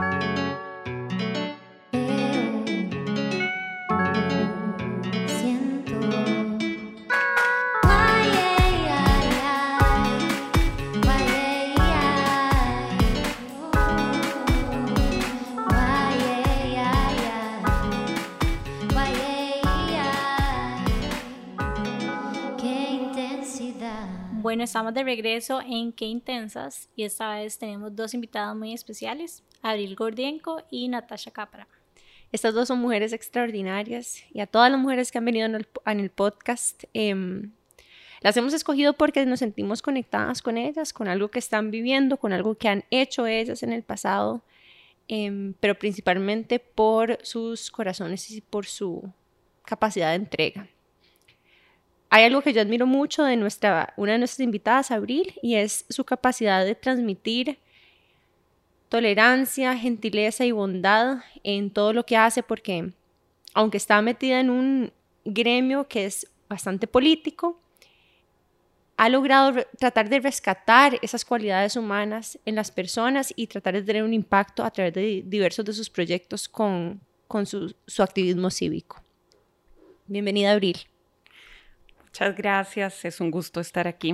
thank you Bueno, estamos de regreso en Qué Intensas y esta vez tenemos dos invitadas muy especiales, Abril Gordienko y Natasha Capra. Estas dos son mujeres extraordinarias y a todas las mujeres que han venido en el, podcast em, las hemos escogido porque nos sentimos conectadas con ellas, con algo que están viviendo, con algo que han hecho ellas en el pasado, em, pero principalmente por sus corazones y por su capacidad de entrega hay algo que yo admiro mucho de nuestra, una de nuestras invitadas, Abril, y es su capacidad de transmitir tolerancia, gentileza y bondad en todo lo que hace, porque aunque está metida en un gremio que es bastante político, ha logrado tratar de rescatar esas cualidades humanas en las personas y tratar de tener un impacto a través de diversos de sus proyectos con, con su, su activismo cívico. Bienvenida, Abril. Muchas gracias, es un gusto estar aquí.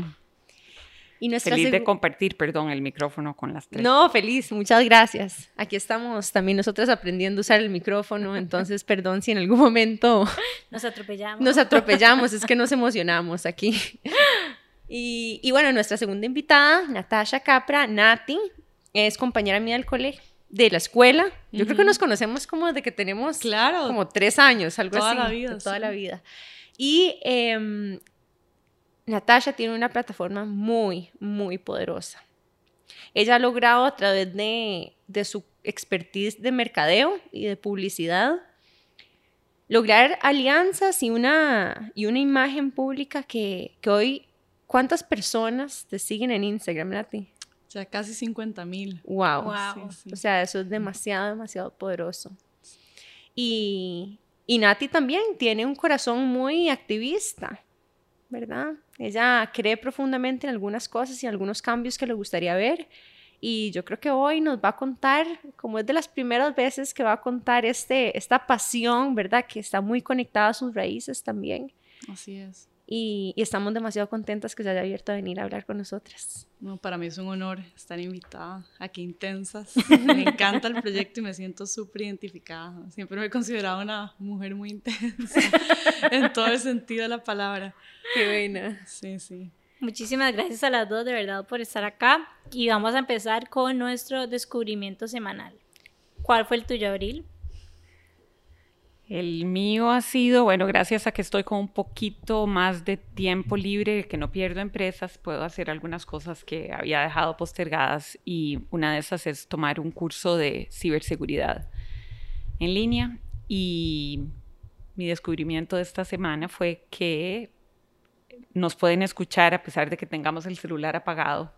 Y feliz de compartir, perdón, el micrófono con las tres. No, feliz, muchas gracias. Aquí estamos también nosotras aprendiendo a usar el micrófono, entonces perdón si en algún momento nos atropellamos. Nos atropellamos, es que nos emocionamos aquí. Y, y bueno, nuestra segunda invitada, Natasha Capra, Nati, es compañera mía del colegio de la escuela. Yo creo que nos conocemos como de que tenemos claro, como tres años, algo toda así. La vida, toda la vida. Y eh, Natasha tiene una plataforma muy, muy poderosa. Ella ha logrado a través de, de su expertise de mercadeo y de publicidad lograr alianzas y una, y una imagen pública que, que hoy, ¿cuántas personas te siguen en Instagram, Nati? O sea, casi 50 mil. Wow. O sea, eso es demasiado, demasiado poderoso. Y, y Nati también tiene un corazón muy activista, ¿verdad? Ella cree profundamente en algunas cosas y en algunos cambios que le gustaría ver. Y yo creo que hoy nos va a contar, como es de las primeras veces que va a contar este, esta pasión, ¿verdad? Que está muy conectada a sus raíces también. Así es y, estamos demasiado contentas que se haya abierto a venir a hablar con nosotras. No, para mí es un honor estar invitada aquí Intensas. Me encanta el proyecto y me siento súper identificada. Siempre me he considerado una mujer muy intensa en todo el sentido de la palabra. Qué buena. Sí, sí. Muchísimas gracias a las dos de verdad por estar acá y vamos a empezar con nuestro descubrimiento semanal. ¿Cuál fue el tuyo, Abril? El mío ha sido, bueno, gracias a que estoy con un poquito más de tiempo libre, que no pierdo empresas, puedo hacer algunas cosas que había dejado postergadas y una de esas es tomar un curso de ciberseguridad en línea. Y mi descubrimiento de esta semana fue que nos pueden escuchar a pesar de que tengamos el celular apagado.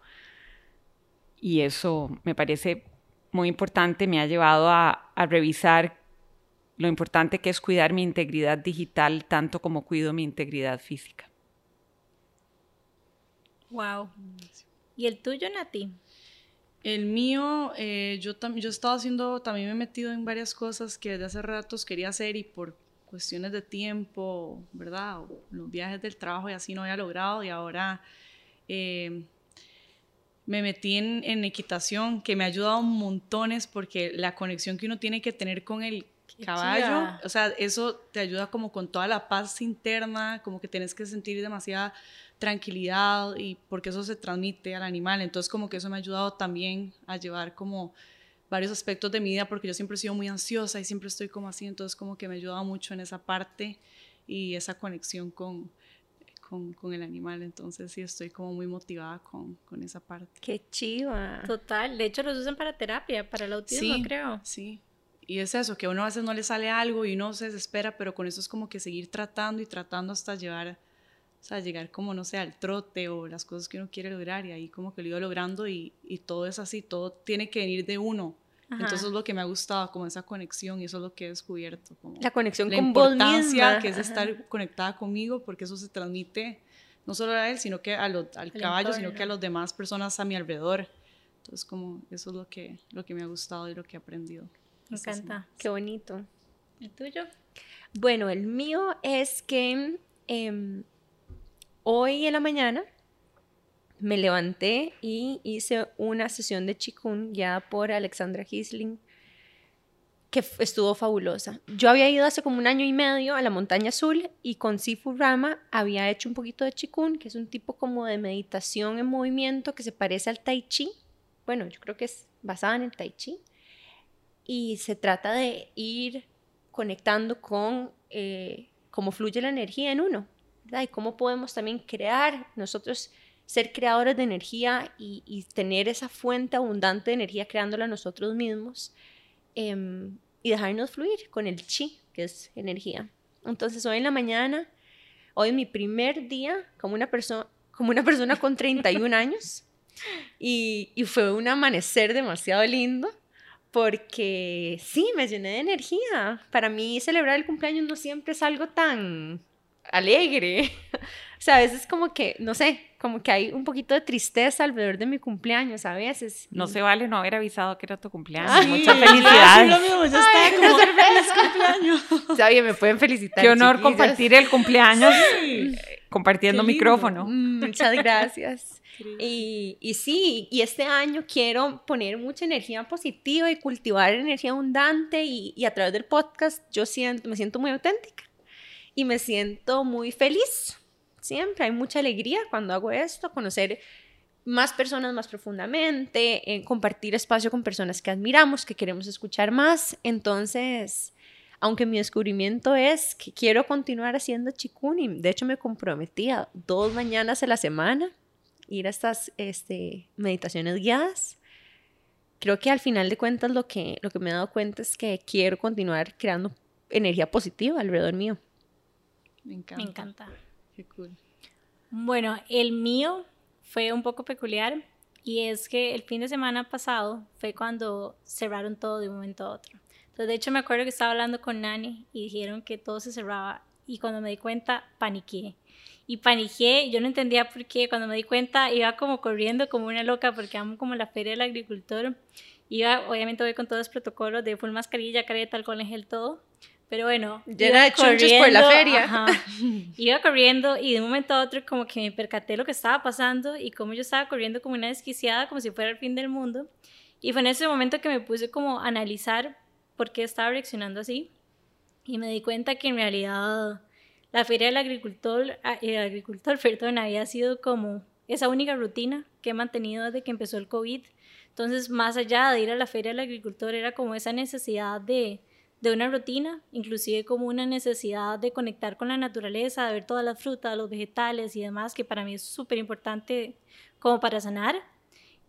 Y eso me parece muy importante, me ha llevado a, revisar lo importante que es cuidar mi integridad digital tanto como cuido mi integridad física. Wow. ¿Y el tuyo, Nati? El mío, eh, yo, yo he estado haciendo, también me he metido en varias cosas que desde hace ratos quería hacer y por cuestiones de tiempo, ¿verdad? los viajes del trabajo y así no había logrado y ahora eh, me metí en, en, equitación que me ha ayudado montones porque la conexión que uno tiene que tener con el caballo, o sea, eso te ayuda como con toda la paz interna, como que tienes que sentir demasiada tranquilidad y porque eso se transmite al animal, entonces como que eso me ha ayudado también a llevar como varios aspectos de mi vida porque yo siempre he sido muy ansiosa y siempre estoy como así, entonces como que me ha ayudado mucho en esa parte y esa conexión con, con, con, el animal. Entonces sí estoy como muy motivada con, con, esa parte. Qué chiva. Total. De hecho los usan para terapia, para el autismo, creo. Sí, y es eso, que a uno a veces no le sale algo y uno se desespera, pero con eso es como que seguir tratando y tratando hasta llevar, o sea, llegar como, no sé, al trote o las cosas que uno quiere lograr y ahí como que lo iba logrando y, y todo es así, todo tiene que venir de uno. Entonces es lo que me ha gustado, como esa conexión y eso es lo que he descubierto. Como la conexión la con importancia que es estar conectada conmigo porque eso se transmite no solo a él, sino que a al caballo, sino que a las demás personas a mi alrededor. Entonces, como eso es lo que, lo que me ha gustado y lo que he aprendido. Me encanta. Qué bonito. ¿El tuyo? Bueno, el mío es que em, hoy en la mañana me levanté y hice una sesión de Qigong guiada por Alexandra Gisling que estuvo fabulosa. Yo había ido hace como un año y medio a la Montaña Azul y con Sifu Rama había hecho un poquito de Qigong, que es un tipo como de meditación en movimiento que se parece al Tai Chi. Bueno, yo creo que es basada en el Tai Chi. Y se trata de ir conectando con eh, cómo fluye la energía en uno, ¿verdad? Y cómo podemos también crear nosotros ser creadores de energía y, tener esa fuente abundante de energía creándola nosotros mismos em, y dejarnos fluir con el chi, que es energía. Entonces hoy en la mañana, hoy es mi primer día como una, persona como una persona con 31 años y, y fue un amanecer demasiado lindo porque sí, me llené de energía. Para mí celebrar el cumpleaños no siempre es algo tan alegre. O sea, a veces como que, no sé, como que hay un poquito de tristeza alrededor de mi cumpleaños a veces. No se vale no haber avisado que era tu cumpleaños. Muchas felicidades. lo mismo, yo estaba como feliz cumpleaños. Ya bien, me pueden felicitar. Qué honor compartir el cumpleaños eh, compartiendo micrófono. Mm, muchas gracias. Y, y, sí, y este año quiero poner mucha energía positiva y cultivar energía abundante y, y a través del podcast yo siento, me siento muy auténtica y me siento muy feliz. Siempre hay mucha alegría cuando hago esto, conocer más personas más profundamente, en compartir espacio con personas que admiramos, que queremos escuchar más. Entonces, aunque mi descubrimiento es que quiero continuar haciendo chikuni, de hecho me comprometí a dos mañanas a la semana ir a estas este, meditaciones guiadas. Creo que al final de cuentas lo que, lo que me he dado cuenta es que quiero continuar creando energía positiva alrededor mío. Me encanta. Me encanta. Bueno, el mío fue un poco peculiar y es que el fin de semana pasado fue cuando cerraron todo de un momento a otro. Entonces, de hecho, me acuerdo que estaba hablando con Nani y dijeron que todo se cerraba y cuando me di cuenta, paniqué. Y paniqué, yo no entendía por qué, cuando me di cuenta iba como corriendo como una loca porque amo como la feria del agricultor. Iba, obviamente voy con todos los protocolos de full mascarilla, careta, alcohol en gel, todo. Pero bueno, llena de chunchos por la feria. iba corriendo y de un momento a otro como que me percaté lo que estaba pasando y como yo estaba corriendo como una desquiciada, como si fuera el fin del mundo. Y fue en ese momento que me puse como a analizar por qué estaba reaccionando así. Y me di cuenta que en realidad la feria del agricultor, ah, el agricultor, perdón, había sido como esa única rutina que he mantenido desde que empezó el COVID. Entonces, más allá de ir a la feria del agricultor, era como esa necesidad de de una rutina, inclusive como una necesidad de conectar con la naturaleza, de ver todas las frutas, los vegetales y demás, que para mí es súper importante como para sanar.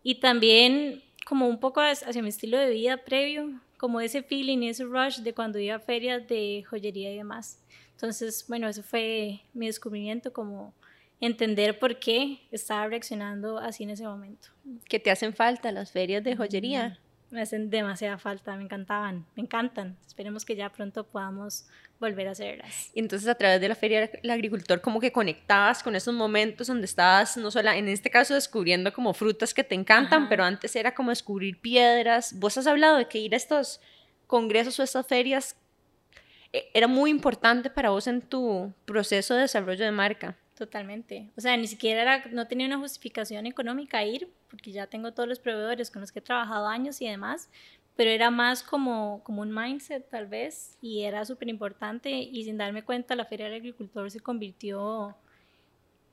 Y también como un poco hacia mi estilo de vida previo, como ese feeling, ese rush de cuando iba a ferias de joyería y demás. Entonces, bueno, eso fue mi descubrimiento, como entender por qué estaba reaccionando así en ese momento. ¿Qué te hacen falta las ferias de joyería? Me hacen demasiada falta, me encantaban, me encantan. Esperemos que ya pronto podamos volver a hacerlas. Y entonces a través de la Feria del Agricultor como que conectabas con esos momentos donde estabas, no solo en este caso descubriendo como frutas que te encantan, pero antes era como descubrir piedras. Vos has hablado de que ir a estos congresos o estas ferias eh, era muy importante para vos en tu proceso de desarrollo de marca. Totalmente. O sea, ni siquiera era, no tenía una justificación económica ir, porque ya tengo todos los proveedores con los que he trabajado años y demás, pero era más como, como un mindset tal vez, y era súper importante, y sin darme cuenta la Feria del Agricultor se convirtió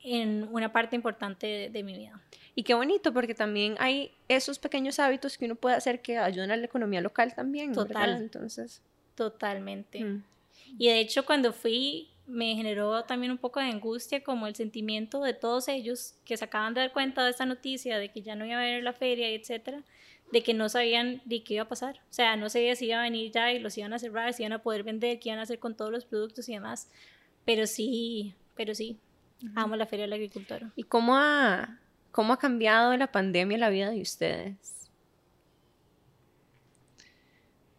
en una parte importante de, mi vida. Y qué bonito, porque también hay esos pequeños hábitos que uno puede hacer que ayuden a la economía local también. Total. Entonces. Totalmente. Mm. Y de hecho, cuando fui me generó también un poco de angustia como el sentimiento de todos ellos que se acaban de dar cuenta de esta noticia de que ya no iba a haber la feria, etcétera, de que no sabían de qué iba a pasar. O sea, no sabía si iba a venir ya y los iban a cerrar, si iban a poder vender, qué iban a hacer con todos los productos y demás. Pero sí, pero sí, amo la feria del agricultor. ¿Y cómo ha, cómo ha cambiado la pandemia la vida de ustedes?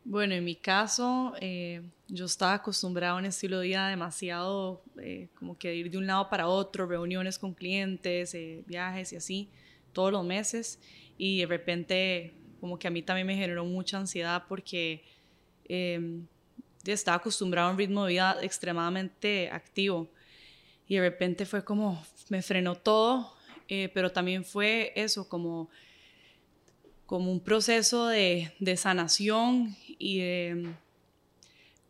Bueno, en mi caso, eh, yo estaba acostumbrada a un estilo de vida demasiado eh, como que ir de un lado para otro, reuniones con clientes, eh, viajes y así, todos los meses. y de repente como que a mí también me generó mucha ansiedad porque eh, estaba acostumbrado a un ritmo de vida extremadamente activo y de repente fue como, me frenó todo, eh, pero también fue eso, como, como un proceso de, de sanación y de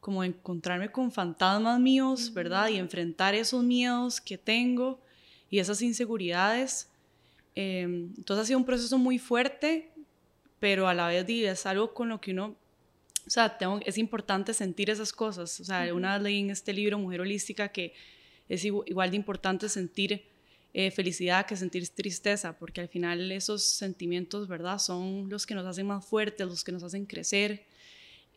como encontrarme con fantasmas míos, ¿verdad? Y enfrentar esos miedos que tengo y esas inseguridades. Em, entonces ha sido un proceso muy fuerte, pero a la vez es algo con lo que uno, o sea, tengo, es importante sentir esas cosas. O sea, una vez leí en este libro, Mujer Holística, que es igual de importante sentir eh, felicidad que sentir tristeza, porque al final esos sentimientos, ¿verdad? Son los que nos hacen más fuertes, los que nos hacen crecer.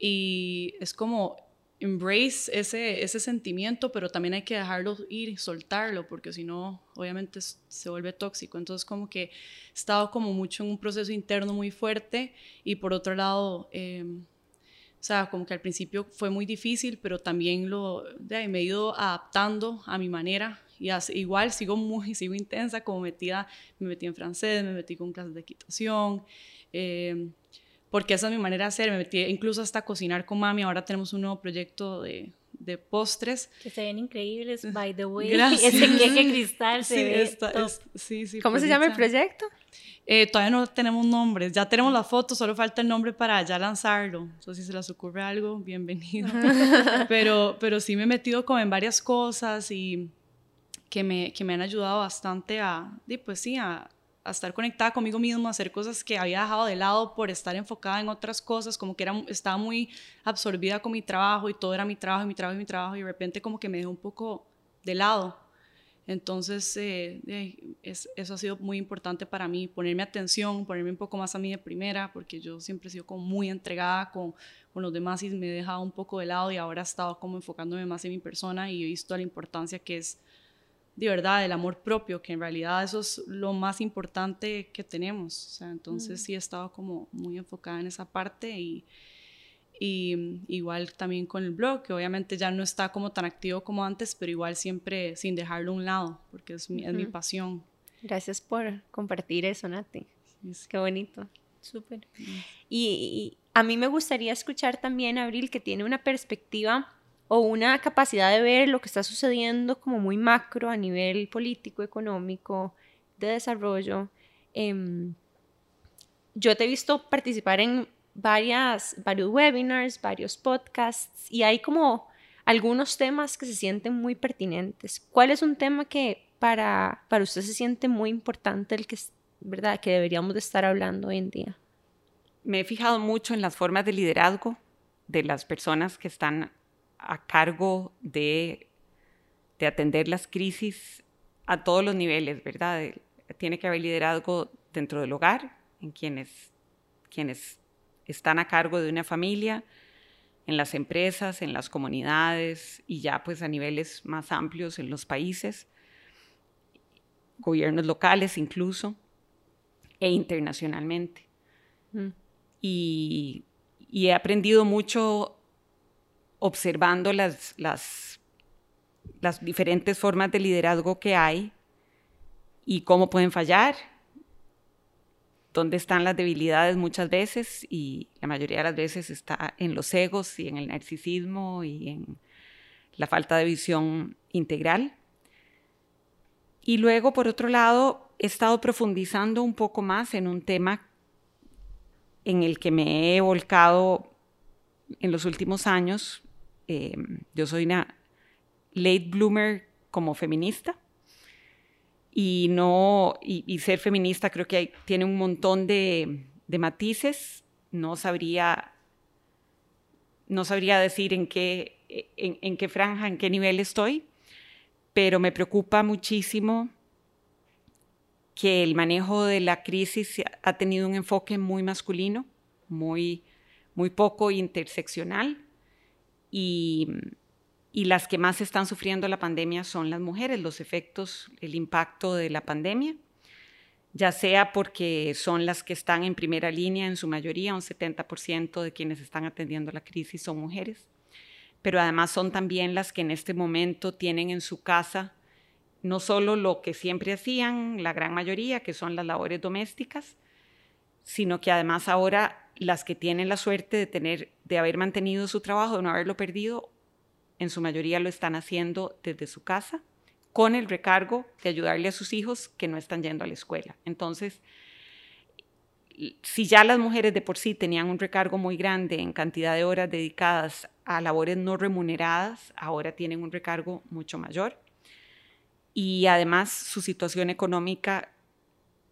Y es como embrace ese, ese sentimiento, pero también hay que dejarlo ir, soltarlo, porque si no, obviamente se vuelve tóxico. Entonces, como que he estado como mucho en un proceso interno muy fuerte y por otro lado, em, o sea, como que al principio fue muy difícil, pero también lo, me he ido adaptando a mi manera y igual sigo muy, sigo intensa, como metida, me metí en francés, me metí con clases de equitación. Eh, porque esa es mi manera de ser. Me metí incluso hasta cocinar con mami. Ahora tenemos un nuevo proyecto de, de postres. Que se ven increíbles, by the way. Gracias. Ese queque cristal se sí, ve Es, sí, sí, ¿Cómo se llama el proyecto? Eh, todavía no tenemos nombres. Ya tenemos la foto, solo falta el nombre para ya lanzarlo. Entonces, si se les ocurre algo, bienvenido. pero, pero sí me he metido como en varias cosas y que me, que me han ayudado bastante a, pues sí, a a estar conectada conmigo misma, a hacer cosas que había dejado de lado por estar enfocada en otras cosas, como que era, estaba muy absorbida con mi trabajo y todo era mi trabajo, mi trabajo y mi trabajo y de repente como que me dejó un poco de lado. Entonces, eh, eso ha sido muy importante para mí, ponerme atención, ponerme un poco más a mí de primera, porque yo siempre he sido como muy entregada con, con los demás y me he dejado un poco de lado y ahora he estado como enfocándome más en mi persona y he visto la importancia que es de verdad, el amor propio, que en realidad eso es lo más importante que tenemos. O sea, entonces sí he estado como muy enfocada en esa parte y, y igual también con el blog, que obviamente ya no está como tan activo como antes, pero igual siempre sin dejarlo a un lado, porque es mi, es mi pasión. Gracias por compartir eso, Nati. Qué bonito. Súper. Y, y a mí me gustaría escuchar también, Abril, que tiene una perspectiva o una capacidad de ver lo que está sucediendo como muy macro a nivel político, económico, de desarrollo. Em, yo te he visto participar en varias, varios webinars, varios podcasts y hay como algunos temas que se sienten muy pertinentes. ¿Cuál es un tema que para, para usted se siente muy importante, el que, ¿verdad? que deberíamos de estar hablando hoy en día? Me he fijado mucho en las formas de liderazgo de las personas que están a cargo de, de atender las crisis a todos los niveles, ¿verdad? Tiene que haber liderazgo dentro del hogar, en quienes, quienes están a cargo de una familia, en las empresas, en las comunidades y ya pues a niveles más amplios en los países, gobiernos locales incluso, e internacionalmente. Mm. Y, y, he aprendido mucho observando las, las, diferentes formas de liderazgo que hay y cómo pueden fallar, dónde están las debilidades muchas veces y la mayoría de las veces está en los egos y en el narcisismo y en la falta de visión integral. Y luego, por otro lado, he estado profundizando un poco más en un tema en el que me he volcado en los últimos años eh, yo soy una late bloomer como feminista y no y, ser feminista creo que tiene un montón de, matices. No sabría no sabría decir en qué en, en, qué franja en qué nivel estoy pero me preocupa muchísimo que el manejo de la crisis ha tenido un enfoque muy masculino muy muy poco interseccional y, las que más están sufriendo la pandemia son las mujeres, los efectos, el impacto de la pandemia, ya sea porque son las que están en primera línea, en su mayoría, un 70% de quienes están atendiendo la crisis son mujeres, pero además son también las que en este momento tienen en su casa no solo lo que siempre hacían, la gran mayoría, que son las labores domésticas, sino que además ahora las que tienen la suerte de tener, de haber mantenido su trabajo, de no haberlo perdido, en su mayoría lo están haciendo desde su casa, con el recargo de ayudarle a sus hijos que no están yendo a la escuela. Entonces, si ya las mujeres de por sí tenían un recargo muy grande en cantidad de horas dedicadas a labores no remuneradas, ahora tienen un recargo mucho mayor. Y además su situación económica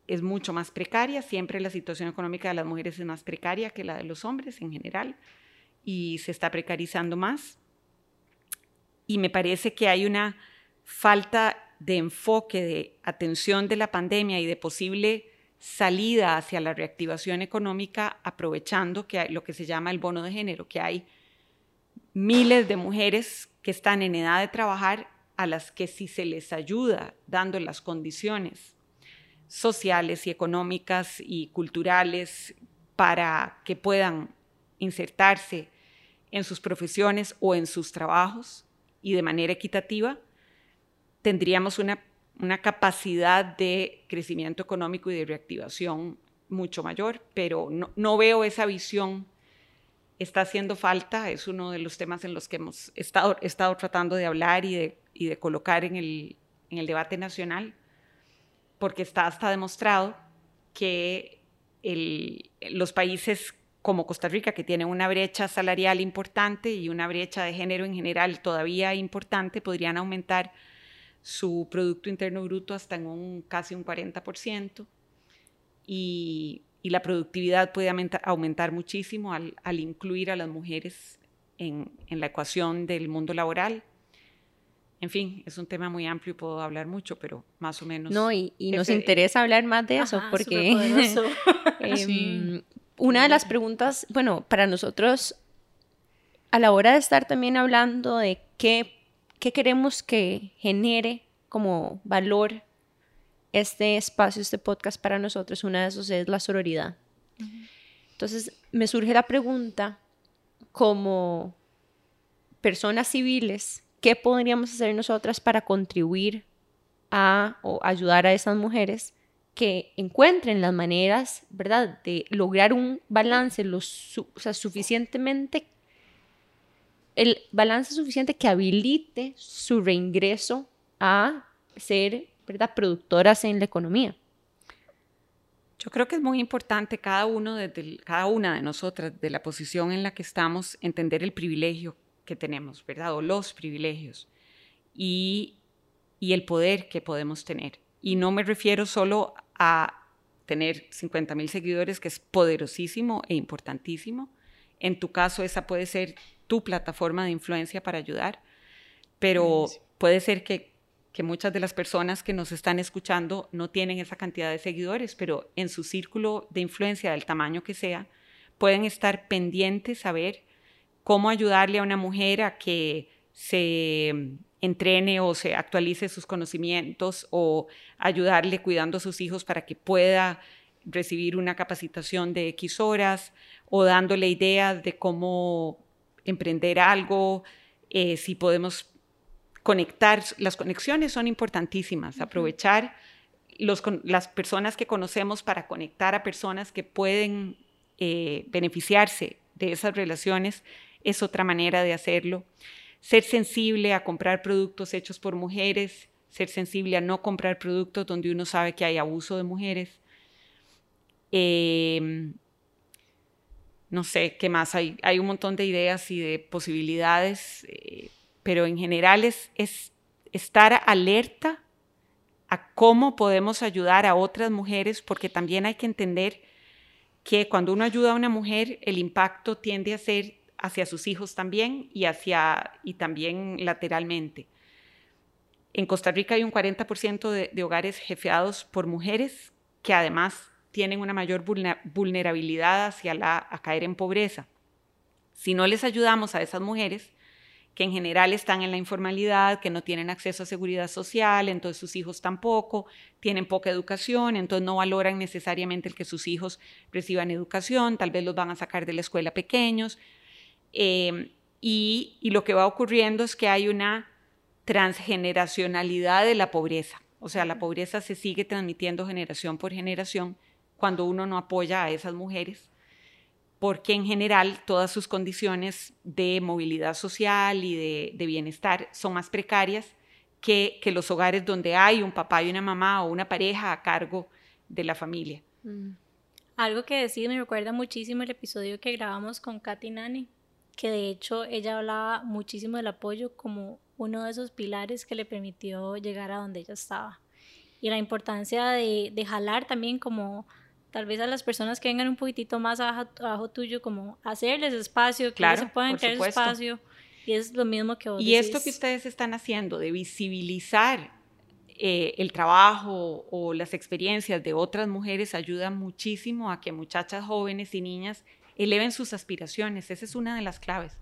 es mucho más precaria, siempre la situación económica de las mujeres es más precaria que la de los hombres en general y se está precarizando más. Y me parece que hay una falta de enfoque, de atención de la pandemia y de posible salida hacia la reactivación económica aprovechando que hay lo que se llama el bono de género, que hay miles de mujeres que están en edad de trabajar a las que si se les ayuda dando las condiciones sociales y económicas y culturales para que puedan insertarse en sus profesiones o en sus trabajos y de manera equitativa, tendríamos una una capacidad de crecimiento económico y de reactivación mucho mayor, pero no, veo esa visión. Está haciendo falta, es uno de los temas en los que hemos estado, estado tratando de hablar y de, y de colocar en el, en el debate nacional, porque está hasta demostrado que los países como Costa Rica, que tienen una brecha salarial importante y una brecha de género en general todavía importante, podrían aumentar su Producto Interno Bruto hasta en casi un 40% y, la productividad puede aumentar, muchísimo al, incluir a las mujeres en, la ecuación del mundo laboral. En fin, es un tema muy amplio y puedo hablar mucho, pero más o menos. No, y, y nos interesa hablar más de eso porque eh, una de las preguntas, bueno, para nosotros, a la hora de estar también hablando de qué ¿qué queremos que genere como valor este espacio, este podcast para nosotros? Una de esos es la sororidad. Entonces, me surge la pregunta, como personas civiles, ¿qué podríamos hacer nosotras para contribuir a o ayudar a esas mujeres que encuentren las maneras, ¿verdad?, de lograr un balance lo suficientemente el balance suficiente que habilite su reingreso a ser ¿verdad? productoras en la economía. Yo creo que es muy importante cada uno de, cada una de nosotras de la posición en la que estamos entender el privilegio que tenemos, ¿verdad? O los privilegios y, y el poder que podemos tener. Y no me refiero solo a tener 50 mil seguidores, que es poderosísimo e importantísimo. En tu caso, esa puede ser tu plataforma de influencia para ayudar, pero puede ser que, que muchas de las personas que nos están escuchando no tienen esa cantidad de seguidores, pero en su círculo de influencia del tamaño que sea, pueden estar pendientes a ver cómo ayudarle a una mujer a que se entrene o se actualice sus conocimientos o ayudarle cuidando a sus hijos para que pueda recibir una capacitación de X horas o dándole ideas de cómo emprender algo, eh, si podemos conectar, las conexiones son importantísimas, aprovechar los, las personas que conocemos para conectar a personas que pueden eh, beneficiarse de esas relaciones es otra manera de hacerlo. Ser sensible a comprar productos hechos por mujeres, ser sensible a no comprar productos donde uno sabe que hay abuso de mujeres. Eh, no sé qué más, hay, hay un montón de ideas y de posibilidades, eh, pero en general es, es estar alerta a cómo podemos ayudar a otras mujeres, porque también hay que entender que cuando uno ayuda a una mujer, el impacto tiende a ser hacia sus hijos también y, hacia, y también lateralmente. En Costa Rica hay un 40% de, de hogares jefeados por mujeres que además tienen una mayor vulnerabilidad hacia la, a caer en pobreza. Si no les ayudamos a esas mujeres, que en general están en la informalidad, que no tienen acceso a seguridad social, entonces sus hijos tampoco, tienen poca educación, entonces no valoran necesariamente el que sus hijos reciban educación, tal vez los van a sacar de la escuela pequeños. Eh, y, y lo que va ocurriendo es que hay una transgeneracionalidad de la pobreza, o sea, la pobreza se sigue transmitiendo generación por generación cuando uno no apoya a esas mujeres, porque en general todas sus condiciones de movilidad social y de, bienestar son más precarias que, que, los hogares donde hay un papá y una mamá o una pareja a cargo de la familia. Mm. Algo que decir me recuerda muchísimo el episodio que grabamos con Katy Nani, que de hecho ella hablaba muchísimo del apoyo como uno de esos pilares que le permitió llegar a donde ella estaba. Y la importancia de, de jalar también como tal vez a las personas que vengan un poquitito más abajo, tuyo, como hacerles espacio, que claro, se puedan tener espacio. Y es lo mismo que vos Y esto que ustedes están haciendo de visibilizar eh, el trabajo o las experiencias de otras mujeres ayuda muchísimo a que muchachas jóvenes y niñas eleven sus aspiraciones. Esa es una de las claves.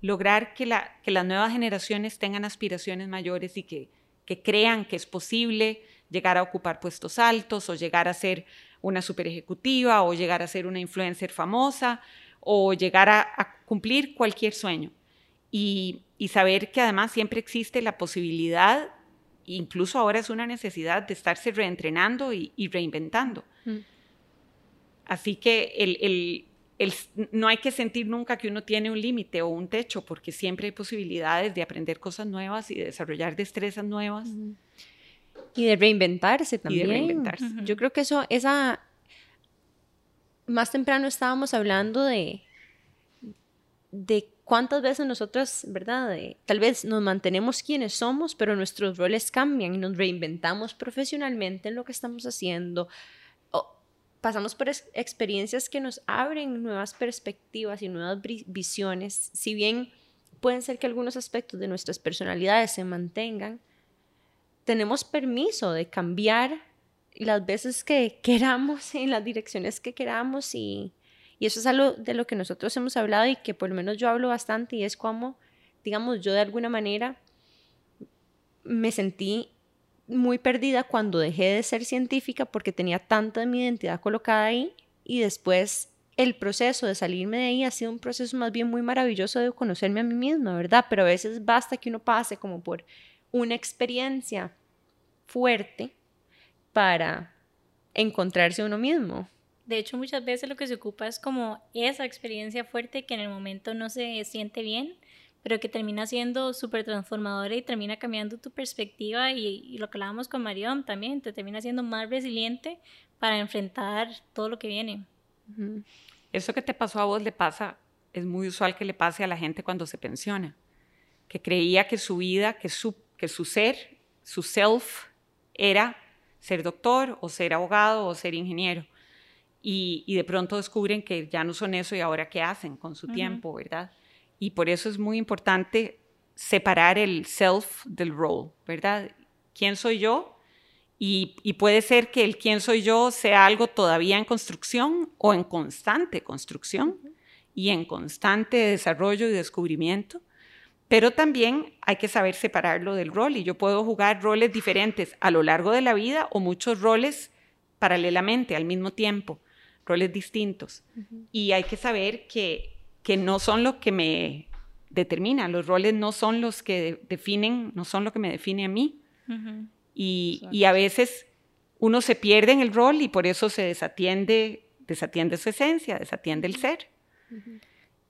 Lograr que, la, que las nuevas generaciones tengan aspiraciones mayores y que, que crean que es posible llegar a ocupar puestos altos o llegar a ser una super ejecutiva o llegar a ser una influencer famosa o llegar a, cumplir cualquier sueño. Y, saber que además siempre existe la posibilidad, incluso ahora es una necesidad de estarse reentrenando y, reinventando. Mm. Así que el, no hay que sentir nunca que uno tiene un límite o un techo, porque siempre hay posibilidades de aprender cosas nuevas y de desarrollar destrezas nuevas. Y de reinventarse también. Yo creo que eso, esa... Más temprano estábamos hablando de, de cuántas veces nosotras, ¿verdad? tal vez nos mantenemos quienes somos, pero nuestros roles cambian y nos reinventamos profesionalmente en lo que estamos haciendo. Pasamos por experiencias que nos abren nuevas perspectivas y nuevas visiones. Si bien pueden ser que algunos aspectos de nuestras personalidades se mantengan, tenemos permiso de cambiar las veces que queramos, en las direcciones que queramos y, eso es algo de lo que nosotros hemos hablado y que por lo menos yo hablo bastante y es como, digamos, yo de alguna manera me sentí muy perdida cuando dejé de ser científica porque tenía tanta de mi identidad colocada ahí y después el proceso de salirme de ahí ha sido un proceso más bien muy maravilloso de conocerme a mí misma, ¿verdad? Pero a veces basta que uno pase como por una experiencia fuerte para encontrarse uno mismo. De hecho, muchas veces lo que se ocupa es como esa experiencia fuerte que en el momento no se siente bien, pero que termina siendo súper transformadora y termina cambiando tu perspectiva y, lo que hablábamos con Marión también, te termina siendo más resiliente para enfrentar todo lo que viene. Eso que te pasó a vos le pasa, es muy usual que le pase a la gente cuando se pensiona, que creía que su vida, que su, que su ser, su self era ser doctor o ser abogado o ser ingeniero. Y, de pronto descubren que ya no son eso y ahora qué hacen con su tiempo, ¿verdad? Y por eso es muy importante separar el self del role, ¿verdad? ¿Quién soy yo? Y, puede ser que el quién soy yo sea algo todavía en construcción o en constante construcción y en constante desarrollo y descubrimiento. Pero también hay que saber separarlo del rol y yo puedo jugar roles diferentes a lo largo de la vida o muchos roles paralelamente al mismo tiempo, roles distintos. Y hay que saber que, que no son lo que me determina, los roles no son los que definen, no son lo que me define a mí. y, y, a veces uno se pierde en el rol y por eso se desatiende, desatiende su esencia, desatiende el ser.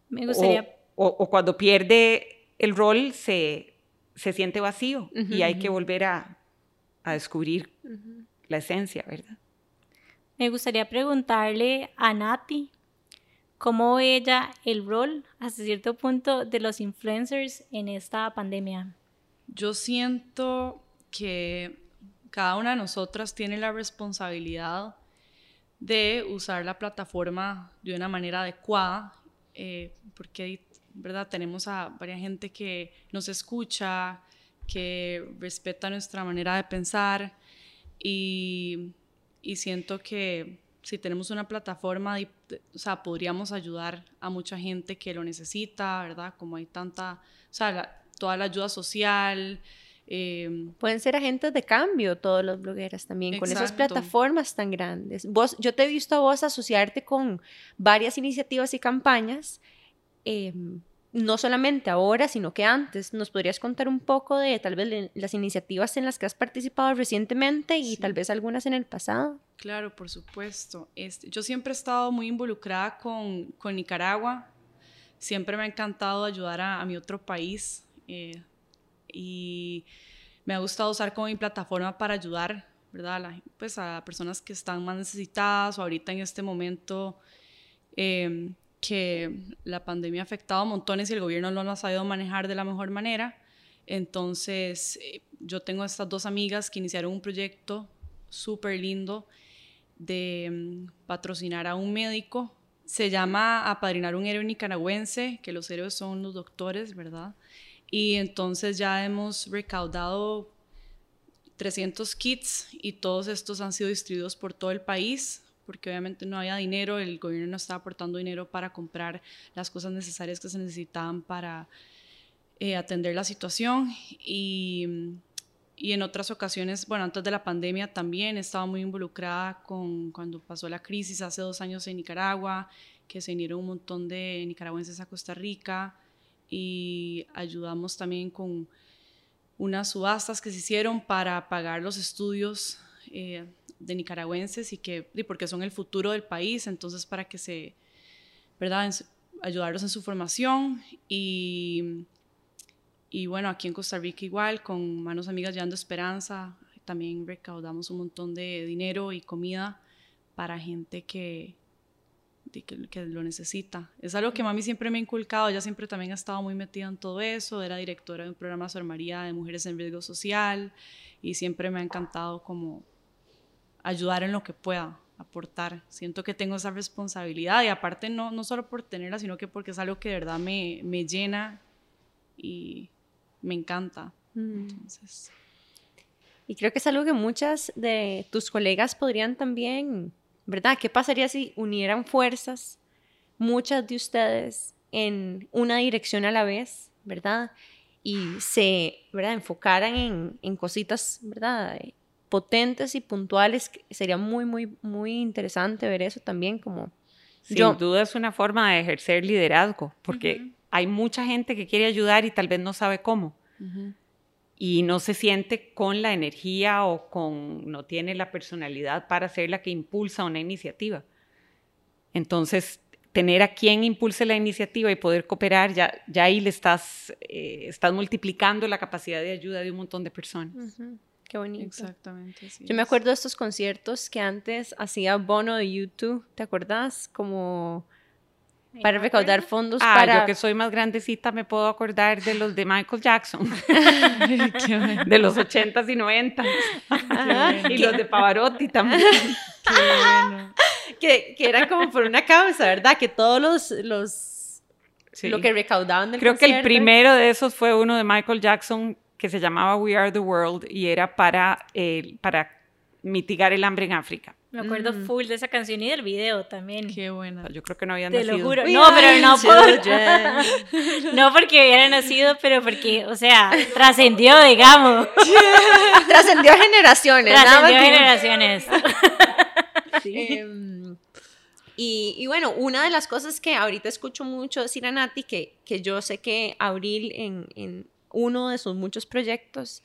Me gustaría... o, o cuando pierde el rol se, siente vacío y hay que volver a, descubrir la esencia, ¿verdad? Me gustaría preguntarle a Nati cómo ve ella el rol hasta cierto punto de los influencers en esta pandemia. Yo siento que cada una de nosotras tiene la responsabilidad de usar la plataforma de una manera adecuada, eh, porque ¿verdad? Tenemos a varias gente que nos escucha, que respeta nuestra manera de pensar y, y siento que si tenemos una plataforma, o sea, podríamos ayudar a mucha gente que lo necesita, ¿verdad? Como hay tanta, o sea, toda la ayuda social. Em, Pueden ser agentes de cambio todos los blogueras también, con esas plataformas tan grandes. Vos, yo te he visto a vos asociarte con varias iniciativas y campañas Em, no solamente ahora, sino que antes. ¿Nos podrías contar un poco de tal vez las iniciativas en las que has participado recientemente y tal vez algunas en el pasado? Claro, por supuesto. Este, yo siempre he estado muy involucrada con, Nicaragua. Siempre me ha encantado ayudar a, mi otro país. Eh, y me ha gustado usar como mi plataforma para ayudar, ¿verdad? pues a personas que están más necesitadas o ahorita en este momento em, que la pandemia ha afectado a montones y el gobierno no lo ha sabido manejar de la mejor manera. Entonces, eh, yo tengo estas dos amigas que iniciaron un proyecto súper lindo de em, patrocinar a un médico. Se llama Apadrinar un héroe nicaragüense, que los héroes son los doctores, ¿verdad? Y entonces ya hemos recaudado 300 kits y todos estos han sido distribuidos por todo el país porque obviamente no había dinero, el gobierno no estaba aportando dinero para comprar las cosas necesarias que se necesitaban para eh, atender la situación. Y, y, en otras ocasiones, bueno, antes de la pandemia también estaba muy involucrada con cuando pasó la crisis hace dos años en Nicaragua, que se vinieron un montón de nicaragüenses a Costa Rica y ayudamos también con unas subastas que se hicieron para pagar los estudios eh, de nicaragüenses y que, porque son el futuro del país, entonces para que se, ¿verdad? ayudarlos en su formación y, y bueno, aquí en Costa Rica igual, con Manos Amigas Llevando Esperanza, también recaudamos un montón de dinero y comida para gente que, que, lo necesita. Es algo que mami siempre me ha inculcado, ella siempre también ha estado muy metida en todo eso, era directora de un programa Sor María de Mujeres en Riesgo Social y siempre me ha encantado como ayudar en lo que pueda, aportar. Siento que tengo esa responsabilidad y aparte no, no solo por tenerla, sino que porque es algo que de verdad me, me llena y me encanta. Mm. Entonces... Y creo que es algo que muchas de tus colegas podrían también ¿verdad? ¿Qué pasaría si unieran fuerzas, muchas de ustedes, en una dirección a la vez, ¿verdad? Y se, ¿verdad? Enfocaran en, en cositas, ¿verdad? Potentes y puntuales. Sería muy, muy, muy interesante ver eso también como... Sin duda es una forma de ejercer liderazgo, porque hay mucha gente que quiere ayudar y tal vez no sabe cómo y no se siente con la energía o con, no tiene la personalidad para ser la que impulsa una iniciativa. Entonces, tener a quien impulse la iniciativa y poder cooperar, ya, ya ahí le estás, eh, estás multiplicando la capacidad de ayuda de un montón de personas. Qué bonito. Exactamente. Yo me acuerdo de estos conciertos que antes hacía Bono de YouTube, ¿te acuerdas? Como para recaudar fondos ah, para... yo que soy más grandecita me puedo acordar de los de Michael Jackson, de los 80s y 90s, y los de Pavarotti también. que, que era como por una causa, ¿verdad? Que todos los... los Lo que recaudaban del Creo que el primero de esos fue uno de Michael Jackson que se llamaba We Are the World y era para, eh, para mitigar el hambre en África. Me acuerdo mm. full de esa canción y del video también. Qué buena. Yo creo que no habían Te nacido. lo juro. no, pero no por... no porque hubiera nacido, pero porque, o sea, trascendió, digamos. trascendió generaciones. Trascendió generaciones. Em, y, y, bueno, una de las cosas que ahorita escucho mucho decir a Nati, que, que yo sé que Abril en, en uno de sus muchos proyectos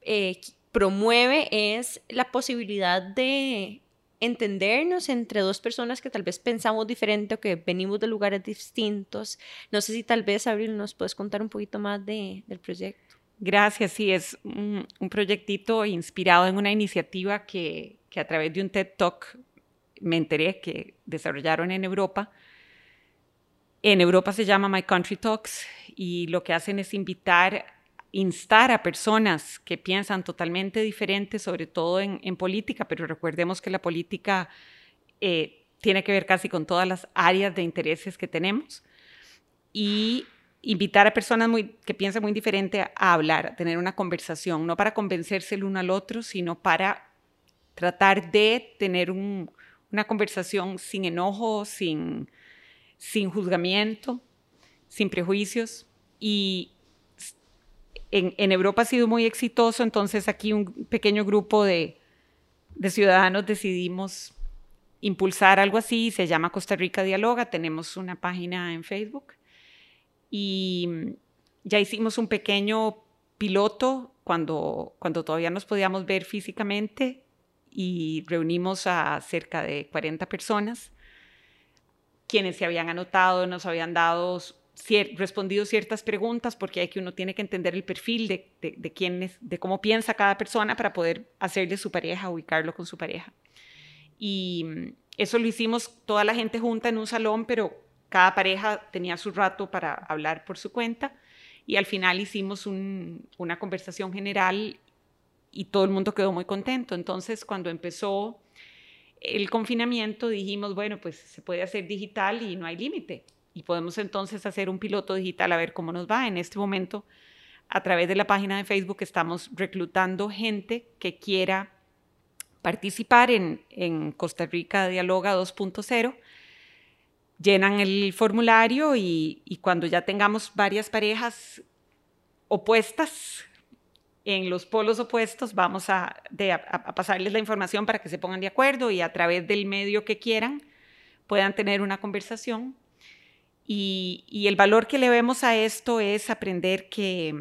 eh, promueve es la posibilidad de entendernos entre dos personas que tal vez pensamos diferente o que venimos de lugares distintos. No sé si tal vez, Abril, nos puedes contar un poquito más de, del proyecto. Gracias, sí, es un, un, proyectito inspirado en una iniciativa que, que a través de un TED Talk me enteré que desarrollaron en Europa. En Europa se llama My Country Talks y lo que hacen es invitar instar a personas que piensan totalmente diferente, sobre todo en, política, pero recordemos que la política eh, tiene que ver casi con todas las áreas de intereses que tenemos, y invitar a personas muy, que piensan muy diferente a, hablar, a tener una conversación, no para convencerse el uno al otro, sino para tratar de tener una conversación sin enojo, sin, sin juzgamiento, sin prejuicios, y en, Europa ha sido muy exitoso, entonces aquí un pequeño grupo de, ciudadanos decidimos impulsar algo así, se llama Costa Rica Dialoga, tenemos una página en Facebook y ya hicimos un pequeño piloto cuando, cuando todavía nos podíamos ver físicamente y reunimos a cerca de 40 personas, quienes se habían anotado, nos habían dado respondido ciertas preguntas porque hay que uno tiene que entender el perfil de, de, quién es, de cómo piensa cada persona para poder hacerle su pareja, ubicarlo con su pareja. Y mm, eso lo hicimos toda la gente junta en un salón, pero cada pareja tenía su rato para hablar por su cuenta y al final hicimos una conversación general y todo el mundo quedó muy contento. Entonces, cuando empezó el confinamiento, dijimos, bueno, pues se puede hacer digital y no hay límite. Y podemos entonces hacer un piloto digital a ver cómo nos va. En este momento, a través de la página de Facebook, estamos reclutando gente que quiera participar en, en Costa Rica Dialoga 2.0 llenan el formulario y, cuando ya tengamos varias parejas opuestas, en los polos opuestos, vamos a, pasarles la información para que se pongan de acuerdo y a través del medio que quieran puedan tener una conversación. Y, el valor que le vemos a esto es aprender que,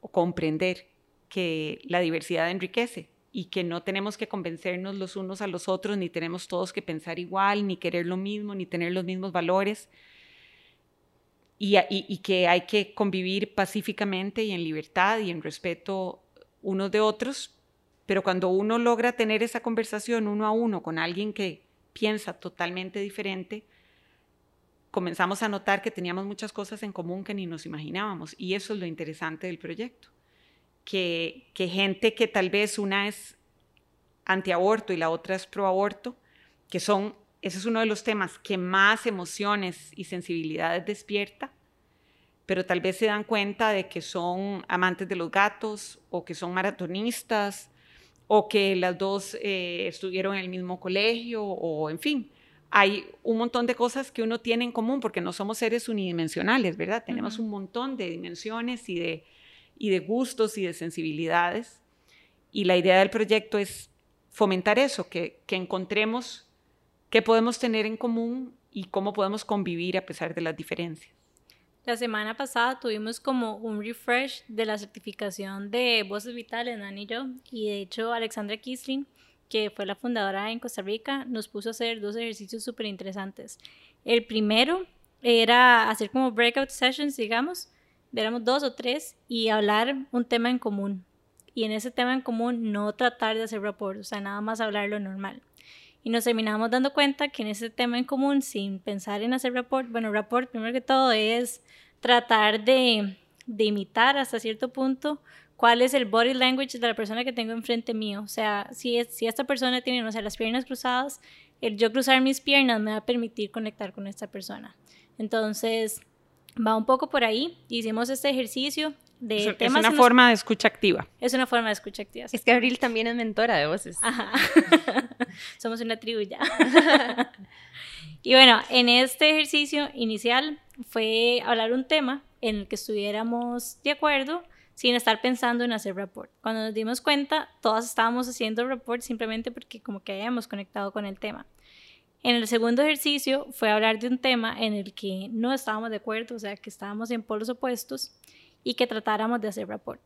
o comprender que la diversidad enriquece y que no tenemos que convencernos los unos a los otros, ni tenemos todos que pensar igual, ni querer lo mismo, ni tener los mismos valores, y, y, que hay que convivir pacíficamente y en libertad y en respeto unos de otros, pero cuando uno logra tener esa conversación uno a uno con alguien que piensa totalmente diferente, comenzamos a notar que teníamos muchas cosas en común que ni nos imaginábamos, y eso es lo interesante del proyecto que, gente que tal vez una es antiaborto y la otra es proaborto, que son, ese es uno de los temas que más emociones y sensibilidades despierta, pero tal vez se dan cuenta de que son amantes de los gatos o que son maratonistas o que las dos eh, estuvieron en el mismo colegio o en fin. Hay un montón de cosas que uno tiene en común porque no somos seres unidimensionales, ¿verdad? Tenemos un montón de dimensiones y de, y de gustos y de sensibilidades. Y la idea del proyecto es fomentar eso, que, que encontremos qué podemos tener en común y cómo podemos convivir a pesar de las diferencias. La semana pasada tuvimos como un refresh de la certificación de Voces Vitales, Nani y yo, y de hecho Alexandra Kisling, que fue la fundadora en Costa Rica, nos puso a hacer dos ejercicios súper interesantes. El primero era hacer como breakout sessions, digamos, éramos dos o tres y hablar un tema en común. Y en ese tema en común no tratar de hacer rapport, o sea, nada más hablar lo normal. Y nos terminamos dando cuenta que en ese tema en común, sin pensar en hacer rapport, bueno, rapport primero que todo es tratar de, de imitar hasta cierto punto cuál es el body language de la persona que tengo enfrente mío. O sea, si, es, si esta persona tiene, no sé, las piernas cruzadas, el yo cruzar mis piernas me va a permitir conectar con esta persona. Entonces, va un poco por ahí. Hicimos este ejercicio de es, temas. Es una forma de escucha activa. Es una forma de escucha activa. Es que Abril también es mentora de voces. Ajá. Somos una tribu ya. y bueno, en este ejercicio inicial fue hablar un tema en el que estuviéramos de acuerdo sin estar pensando en hacer report. Cuando nos dimos cuenta, todas estábamos haciendo report simplemente porque como que habíamos conectado con el tema. En el segundo ejercicio fue hablar de un tema en el que no estábamos de acuerdo, o sea, que estábamos en polos opuestos y que tratáramos de hacer rapport.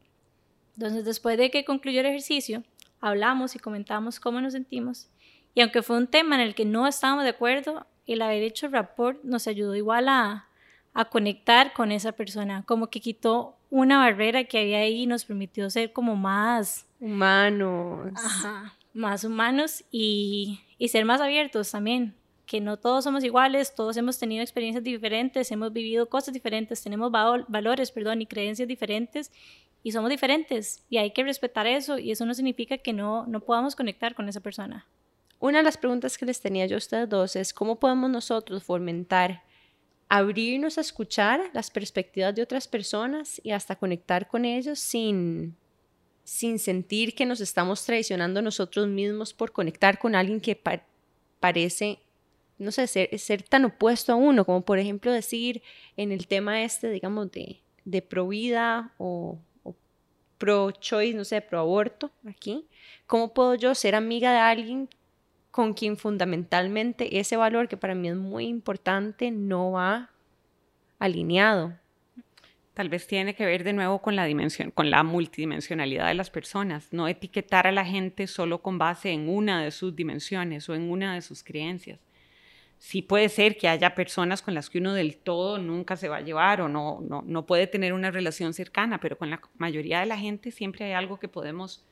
Entonces, después de que concluyó el ejercicio, hablamos y comentamos cómo nos sentimos. Y aunque fue un tema en el que no estábamos de acuerdo, el haber hecho rapport nos ayudó igual a, a conectar con esa persona, como que quitó una barrera que había ahí y nos permitió ser como más humanos. Ajá, más humanos y y ser más abiertos también, que no todos somos iguales, todos hemos tenido experiencias diferentes, hemos vivido cosas diferentes, tenemos valores, perdón, y creencias diferentes y somos diferentes y hay que respetar eso y eso no significa que no, no podamos conectar con esa persona. Una de las preguntas que les tenía yo a ustedes dos es cómo podemos nosotros fomentar abrirnos a escuchar las perspectivas de otras personas y hasta conectar con ellos sin sin sentir que nos estamos traicionando nosotros mismos por conectar con alguien que parece, no sé, ser, ser, tan opuesto a uno, como por ejemplo decir en el tema este, digamos, de, de pro vida o, o pro choice, no sé, pro aborto aquí. ¿Cómo puedo yo ser amiga de alguien con quien fundamentalmente ese valor que para mí es muy importante no va alineado? Tal vez tiene que ver de nuevo con la dimensión, con la multidimensionalidad de las personas, no etiquetar a la gente solo con base en una de sus dimensiones o en una de sus creencias. Sí puede ser que haya personas con las que uno del todo nunca se va a llevar o no, no, no puede tener una relación cercana, pero con la mayoría de la gente siempre hay algo que podemos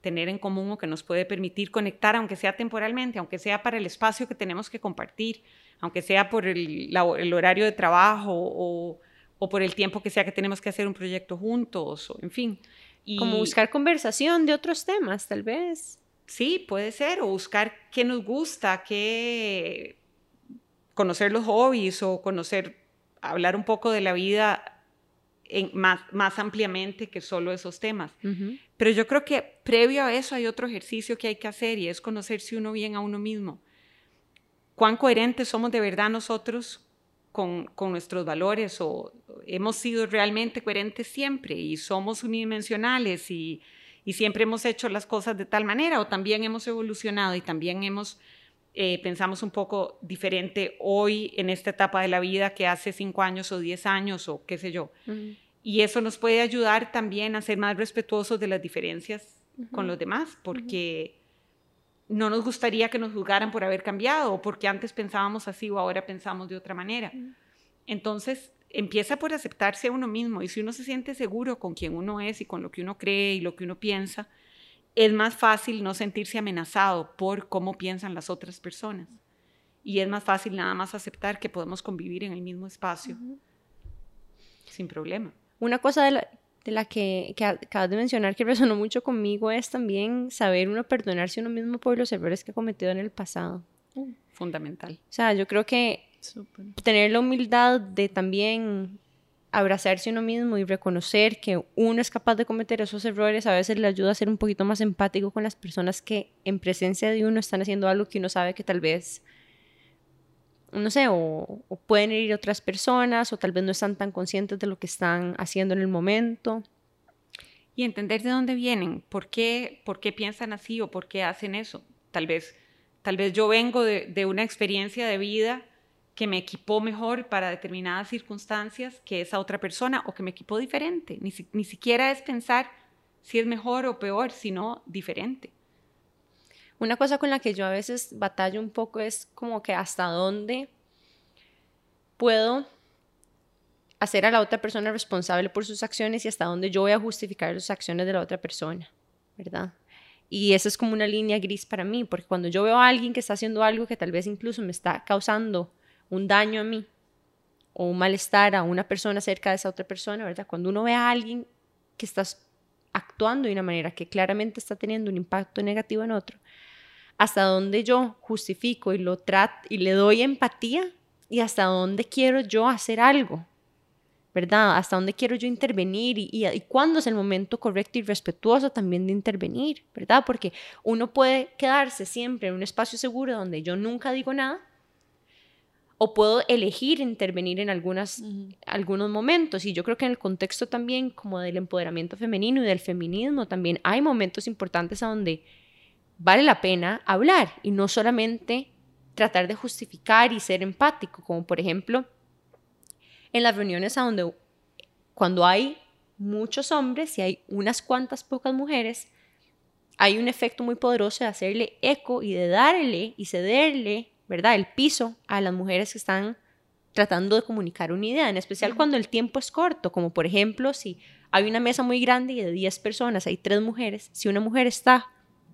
tener en común o que nos puede permitir conectar, aunque sea temporalmente, aunque sea para el espacio que tenemos que compartir, aunque sea por el, el horario de trabajo o o por el tiempo que sea que tenemos que hacer un proyecto juntos, o en fin. Y, Como buscar conversación de otros temas, tal vez. Sí, puede ser, o buscar qué nos gusta, qué conocer los hobbies o conocer, hablar un poco de la vida en, más, más ampliamente que solo esos temas. Pero yo creo que previo a eso hay otro ejercicio que hay que hacer y es conocerse uno bien a uno mismo. ¿Cuán coherentes somos de verdad nosotros con, con, nuestros valores o hemos sido realmente coherentes siempre y somos unidimensionales y, y, siempre hemos hecho las cosas de tal manera o también hemos evolucionado y también hemos eh, pensamos un poco diferente hoy en esta etapa de la vida que hace cinco años o diez años o qué sé yo. Y eso nos puede ayudar también a ser más respetuosos de las diferencias con los demás porque no nos gustaría que nos juzgaran por haber cambiado o porque antes pensábamos así o ahora pensamos de otra manera. Entonces, empieza por aceptarse a uno mismo y si uno se siente seguro con quien uno es y con lo que uno cree y lo que uno piensa, es más fácil no sentirse amenazado por cómo piensan las otras personas. Y es más fácil nada más aceptar que podemos convivir en el mismo espacio sin problema. Una cosa de la, de la que, que, acabas de mencionar que resonó mucho conmigo es también saber uno perdonarse uno mismo por los errores que ha cometido en el pasado. Fundamental. O sea, yo creo que tener la humildad de también abrazarse uno mismo y reconocer que uno es capaz de cometer esos errores a veces le ayuda a ser un poquito más empático con las personas que en presencia de uno están haciendo algo que uno sabe que tal vez no sé, o, pueden herir otras personas, o tal vez no están tan conscientes de lo que están haciendo en el momento. Y entender de dónde vienen, por qué, por qué piensan así o por qué hacen eso. Tal vez, tal vez yo vengo de, de una experiencia de vida que me equipó mejor para determinadas circunstancias que esa otra persona o que me equipó diferente. Ni, ni siquiera es pensar si es mejor o peor, sino diferente. Una cosa con la que yo a veces batallo un poco es como que hasta dónde puedo hacer a la otra persona responsable por sus acciones y hasta dónde yo voy a justificar las acciones de la otra persona, ¿verdad? Y esa es como una línea gris para mí, porque cuando yo veo a alguien que está haciendo algo que tal vez incluso me está causando un daño a mí o un malestar a una persona cerca de esa otra persona, ¿verdad? Cuando uno ve a alguien que está actuando de una manera que claramente está teniendo un impacto negativo en otro, hasta dónde yo justifico y lo trato y le doy empatía y hasta dónde quiero yo hacer algo, ¿verdad? Hasta dónde quiero yo intervenir y, y, cuándo es el momento correcto y respetuoso también de intervenir, ¿verdad? Porque uno puede quedarse siempre en un espacio seguro donde yo nunca digo nada o puedo elegir intervenir en algunas, algunos momentos. Y yo creo que en el contexto también como del empoderamiento femenino y del feminismo también hay momentos importantes a donde vale la pena hablar y no solamente tratar de justificar y ser empático, como por ejemplo en las reuniones a donde cuando hay muchos hombres y hay unas cuantas pocas mujeres, hay un efecto muy poderoso de hacerle eco y de darle y cederle, ¿verdad?, el piso a las mujeres que están tratando de comunicar una idea, en especial cuando el tiempo es corto, como por ejemplo si hay una mesa muy grande y de 10 personas hay tres mujeres, si una mujer está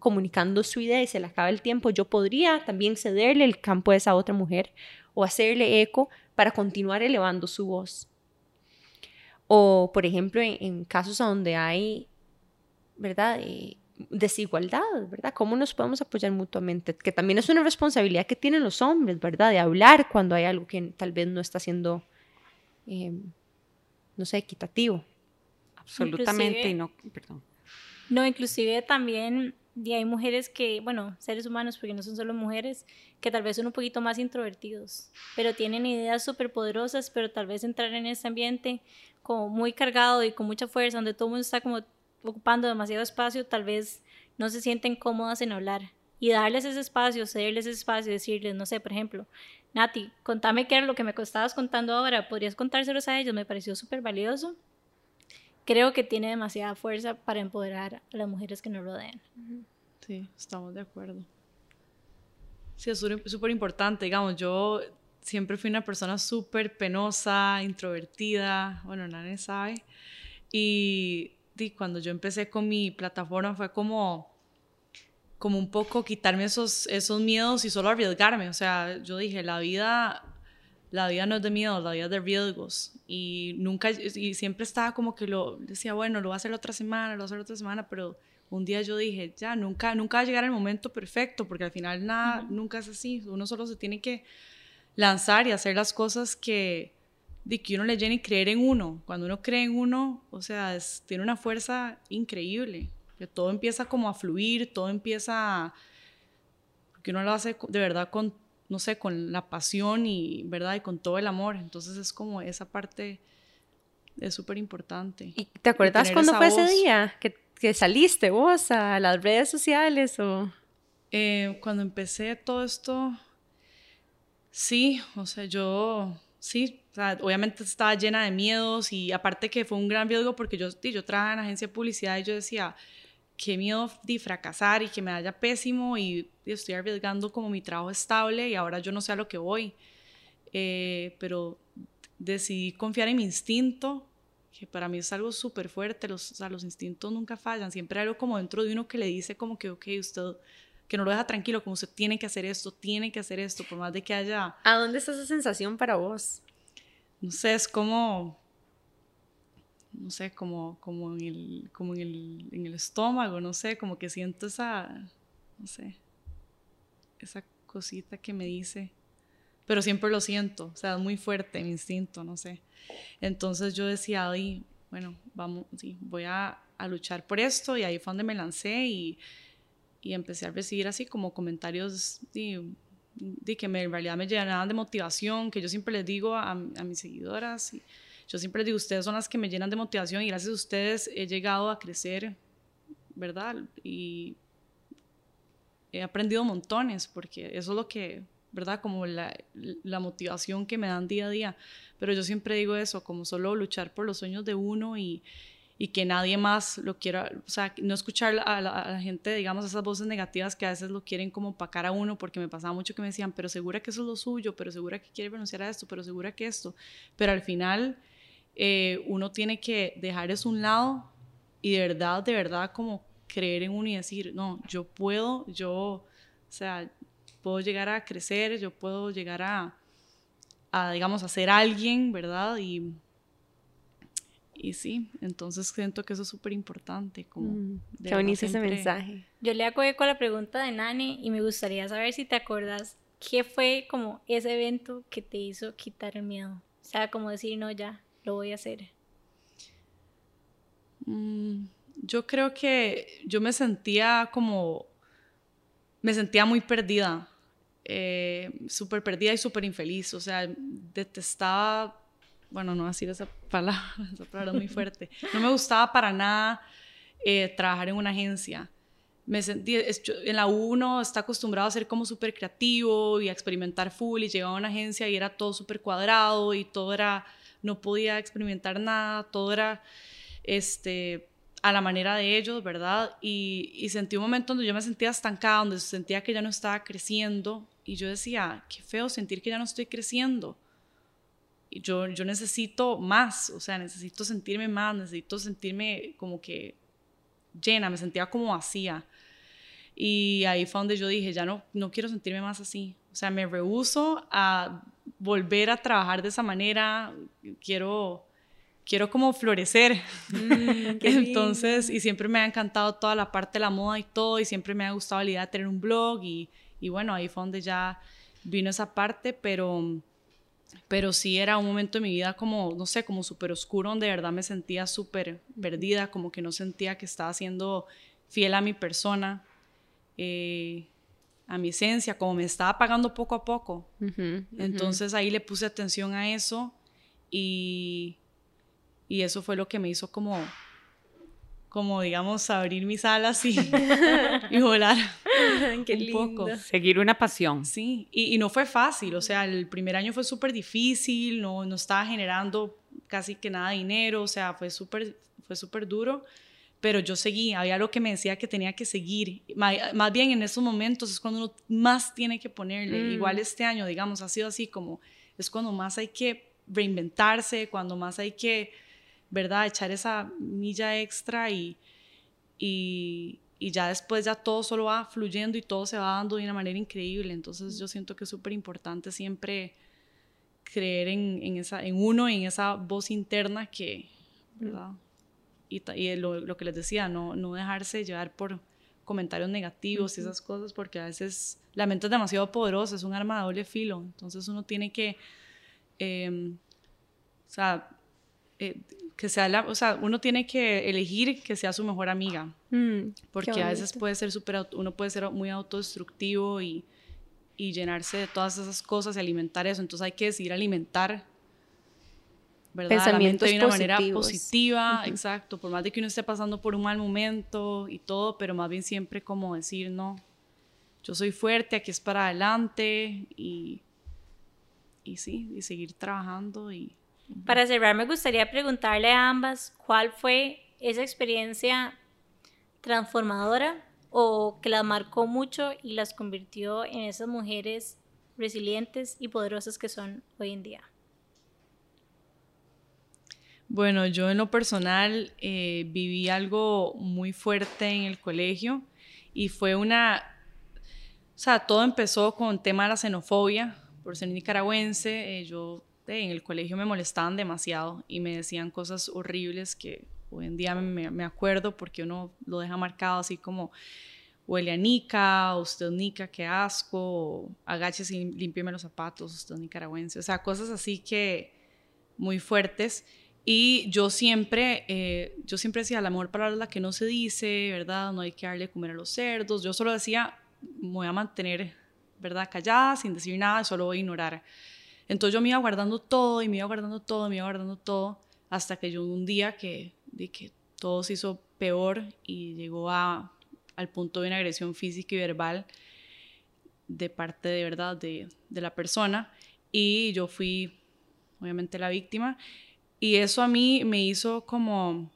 comunicando su idea y se le acaba el tiempo, yo podría también cederle el campo a esa otra mujer o hacerle eco para continuar elevando su voz. O, por ejemplo, en, casos donde hay, ¿verdad? Eh, desigualdad, ¿verdad? ¿Cómo nos podemos apoyar mutuamente? Que también es una responsabilidad que tienen los hombres, ¿verdad? De hablar cuando hay algo que tal vez no está siendo, eh, no sé, equitativo. Absolutamente, y no, perdón. No, inclusive también y hay mujeres que, bueno, seres humanos, porque no son solo mujeres, que tal vez son un poquito más introvertidos, pero tienen ideas súper poderosas, pero tal vez entrar en este ambiente como muy cargado y con mucha fuerza, donde todo el mundo está como ocupando demasiado espacio, tal vez no se sienten cómodas en hablar. Y darles ese espacio, cederles ese espacio, decirles, no sé, por ejemplo, Nati, contame qué era lo que me estabas contando ahora, podrías contárselos a ellos, me pareció súper valioso. Creo que tiene demasiada fuerza para empoderar a las mujeres que nos rodean. Sí, estamos de acuerdo. Sí, es súper importante, digamos, yo siempre fui una persona súper penosa, introvertida, bueno, nadie sabe. Y, y, cuando yo empecé con mi plataforma fue como, como un poco quitarme esos, esos miedos y solo arriesgarme. O sea, yo dije, la vida, la vida no es de miedo, la vida es de riesgos. Y nunca, y siempre estaba como que lo decía, bueno, lo voy a hacer otra semana, lo voy a hacer otra semana, pero un día yo dije, ya, nunca, nunca va a llegar el momento perfecto, porque al final nada, nunca es así. Uno solo se tiene que lanzar y hacer las cosas que, de que uno le llene y creer en uno. Cuando uno cree en uno, o sea, tiene una fuerza increíble que todo empieza como a fluir, todo empieza, porque uno lo hace de verdad con, no sé, con la pasión y, ¿verdad? Y con todo el amor. Entonces es como esa parte es súper importante. ¿Y te acuerdas cuándo fue ese día que, que, saliste vos a las redes sociales o...? Eh, cuando empecé todo esto, sí, o sea, yo, sí, o sea, obviamente estaba llena de miedos y aparte que fue un gran riesgo porque yo, yo trabajaba en agencia de publicidad y yo decía, qué miedo de fracasar y que me vaya pésimo y, estoy arriesgando como mi trabajo estable y ahora yo no sé a lo que voy. Eh, pero decidí confiar en mi instinto, que para mí es algo súper fuerte, los, o sea, los instintos nunca fallan, siempre hay algo como dentro de uno que le dice como que, ok, usted, que no lo deja tranquilo, como usted tiene que hacer esto, tiene que hacer esto, por más de que haya... ¿A dónde está esa sensación para vos? No sé, es como no sé, como, como, en, el, como en, el, en el estómago, no sé, como que siento esa, no sé, esa cosita que me dice, pero siempre lo siento, o sea, es muy fuerte mi instinto, no sé. Entonces yo decía, ahí, bueno, vamos, sí, voy a, a, luchar por esto y ahí fue donde me lancé y, y empecé a recibir así como comentarios de, que me, en realidad me llenaban de motivación, que yo siempre les digo a, a mis seguidoras. Yo siempre digo, ustedes son las que me llenan de motivación y gracias a ustedes he llegado a crecer, ¿verdad? Y he aprendido montones, porque eso es lo que, ¿verdad? Como la, la, motivación que me dan día a día. Pero yo siempre digo eso, como solo luchar por los sueños de uno y, y que nadie más lo quiera, o sea, no escuchar a la, a la, gente, digamos, esas voces negativas que a veces lo quieren como opacar a uno, porque me pasaba mucho que me decían, pero segura que eso es lo suyo, pero segura que quiere renunciar a esto, pero segura que esto. Pero al final eh, uno tiene que dejar eso a un lado y de verdad, de verdad, como creer en uno y decir, no, yo puedo, yo, o sea, puedo llegar a crecer, yo puedo llegar a, a digamos, a ser alguien, ¿verdad? Y, y sí, entonces siento que eso es súper importante. Como mm, qué bonito ese mensaje. Yo le hago eco a la pregunta de Nani y me gustaría saber si te acuerdas qué fue como ese evento que te hizo quitar el miedo. O sea, como decir, no, ya, lo voy a hacer? Mm, yo creo que yo me sentía como, me sentía muy perdida, eh, súper perdida y súper infeliz, o sea, detestaba, bueno, no decir esa palabra, esa palabra es muy fuerte, no me gustaba para nada eh, trabajar en una agencia. En la uno está acostumbrado a ser como súper creativo y a experimentar full y llegaba a una agencia y era todo súper cuadrado y todo era no podía experimentar nada, todo era este, a la manera de ellos, ¿verdad? Y, sentí un momento donde yo me sentía estancada, donde sentía que ya no estaba creciendo y yo decía, qué feo sentir que ya no estoy creciendo. Y yo, yo necesito más, o sea, necesito sentirme más, necesito sentirme como que llena, me sentía como vacía. Y ahí fue donde yo dije, ya no, no quiero sentirme más así. O sea, me rehuso a volver a trabajar de esa manera, quiero, quiero como florecer. Mm, Entonces, y siempre me ha encantado toda la parte de la moda y todo, y siempre me ha gustado la idea de tener un blog, y, y bueno, ahí fue donde ya vino esa parte, pero, pero sí era un momento de mi vida como, no sé, como súper oscuro, donde de verdad me sentía súper perdida, como que no sentía que estaba siendo fiel a mi persona. Eh, a mi esencia, como me estaba pagando poco a poco. Entonces ahí le puse atención a eso y, y eso fue lo que me hizo como, como digamos, abrir mis alas y, y volar Qué un lindo. poco. Seguir una pasión. Sí, y, y no fue fácil, o sea, el primer año fue súper difícil, no, no estaba generando casi que nada de dinero, o sea, fue súper fue súper duro, pero yo seguí, había algo que me decía que tenía que seguir. Más bien en esos momentos es cuando uno más tiene que ponerle. Mm. Igual este año, digamos, ha sido así como, es cuando más hay que reinventarse, cuando más hay que, ¿verdad?, echar esa milla extra y, y, y ya después ya todo solo va fluyendo y todo se va dando de una manera increíble. Entonces yo siento que es súper importante siempre creer en, en, esa, en uno, en esa voz interna que, ¿verdad? Y, y lo, lo que les decía, no, no dejarse llevar por comentarios negativos y esas cosas, porque a veces la mente es demasiado poderosa, es un arma de doble filo, entonces uno tiene que, eh, o sea, eh, que sea la, o sea, uno tiene que elegir que sea su mejor amiga, Mm, porque a veces puede ser auto- uno puede ser muy autodestructivo y, y llenarse de todas esas cosas y alimentar eso, entonces hay que decidir alimentar, ¿verdad? Pensamientos de una manera positiva, exacto, por más de que uno esté pasando por un mal momento y todo, pero más bien siempre como decir, no, yo soy fuerte, aquí es para adelante y, y sí, y seguir trabajando y... Para cerrar, me gustaría preguntarle a ambas cuál fue esa experiencia transformadora o que las marcó mucho y las convirtió en esas mujeres resilientes y poderosas que son hoy en día. Bueno, yo en lo personal eh, viví algo muy fuerte en el colegio y fue una, o sea, todo empezó con tema de la xenofobia, por ser nicaragüense, eh, yo eh, en el colegio me molestaban demasiado y me decían cosas horribles que hoy en día me, acuerdo porque uno lo deja marcado así como huele a nica, usted nica, qué asco, o agáchese y límpieme los zapatos, usted nicaragüense, o sea, cosas así que muy fuertes. Y yo siempre, eh, yo siempre decía, la mejor palabra es la que no se dice, ¿verdad? No hay que darle de comer a los cerdos. Yo solo decía, me voy a mantener, ¿verdad? Callada, sin decir nada, solo voy a ignorar. Entonces yo me iba guardando todo y me iba guardando todo, me iba guardando todo, hasta que yo un día que, de que todo se hizo peor y llegó a, al punto de una agresión física y verbal de parte de verdad de, de la persona. Y yo fui, obviamente, la víctima. Y eso a mí me hizo como,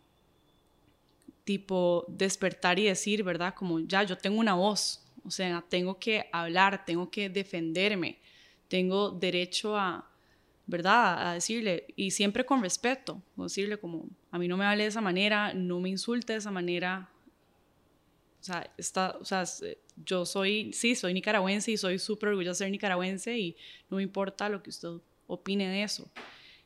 tipo, despertar y decir, ¿verdad? Como ya, yo tengo una voz, o sea, tengo que hablar, tengo que defenderme, tengo derecho a, ¿verdad? A decirle, y siempre con respeto, decirle como, a mí no me hable de esa manera, no me insulte de esa manera. O sea, está, o sea, s- yo soy, sí, soy nicaragüense y soy súper orgullosa de ser nicaragüense y no me importa lo que usted opine de eso.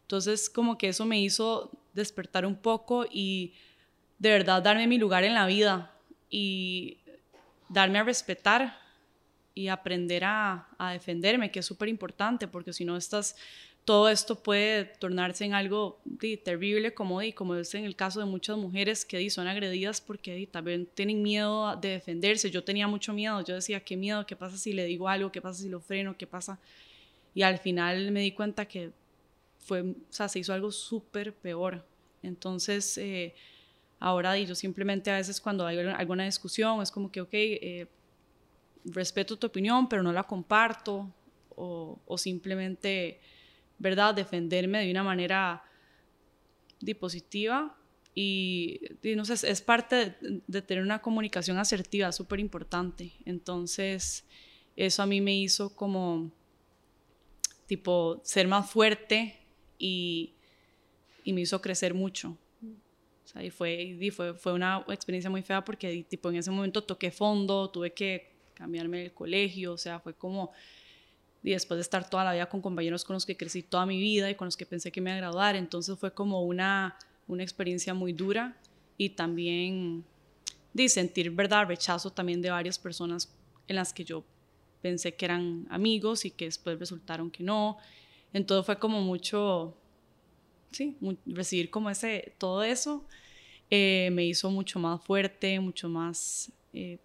Entonces, como que eso me hizo despertar un poco y de verdad darme mi lugar en la vida y darme a respetar y aprender a, defenderme, que es súper importante, porque si no estás, todo esto puede tornarse en algo terrible, como, di, como es en el caso de muchas mujeres que di, son agredidas porque di, también tienen miedo de defenderse. Yo tenía mucho miedo, yo decía, qué miedo, qué pasa si le digo algo, qué pasa si lo freno, qué pasa. Y al final me di cuenta que fue, o sea, se hizo algo súper peor. Entonces, eh, ahora yo simplemente a veces cuando hay alguna discusión es como que, ok, eh, respeto tu opinión, pero no la comparto, o, o simplemente, ¿verdad?, defenderme de una manera positiva. Y, di, no sé, es parte de, de tener una comunicación asertiva, súper importante. Entonces, eso a mí me hizo como, tipo, ser más fuerte y, me hizo crecer mucho. O sea, y fue, y fue, fue una experiencia muy fea porque tipo, en ese momento toqué fondo, tuve que cambiarme del colegio, o sea, fue como, y después de estar toda la vida con compañeros con los que crecí toda mi vida y con los que pensé que me iba a graduar, entonces fue como una, una experiencia muy dura y también de sentir, ¿verdad?, rechazo también de varias personas en las que yo pensé que eran amigos y que después resultaron que no. Entonces fue como mucho, sí, recibir como ese, todo eso eh, me hizo mucho más fuerte, mucho más eh,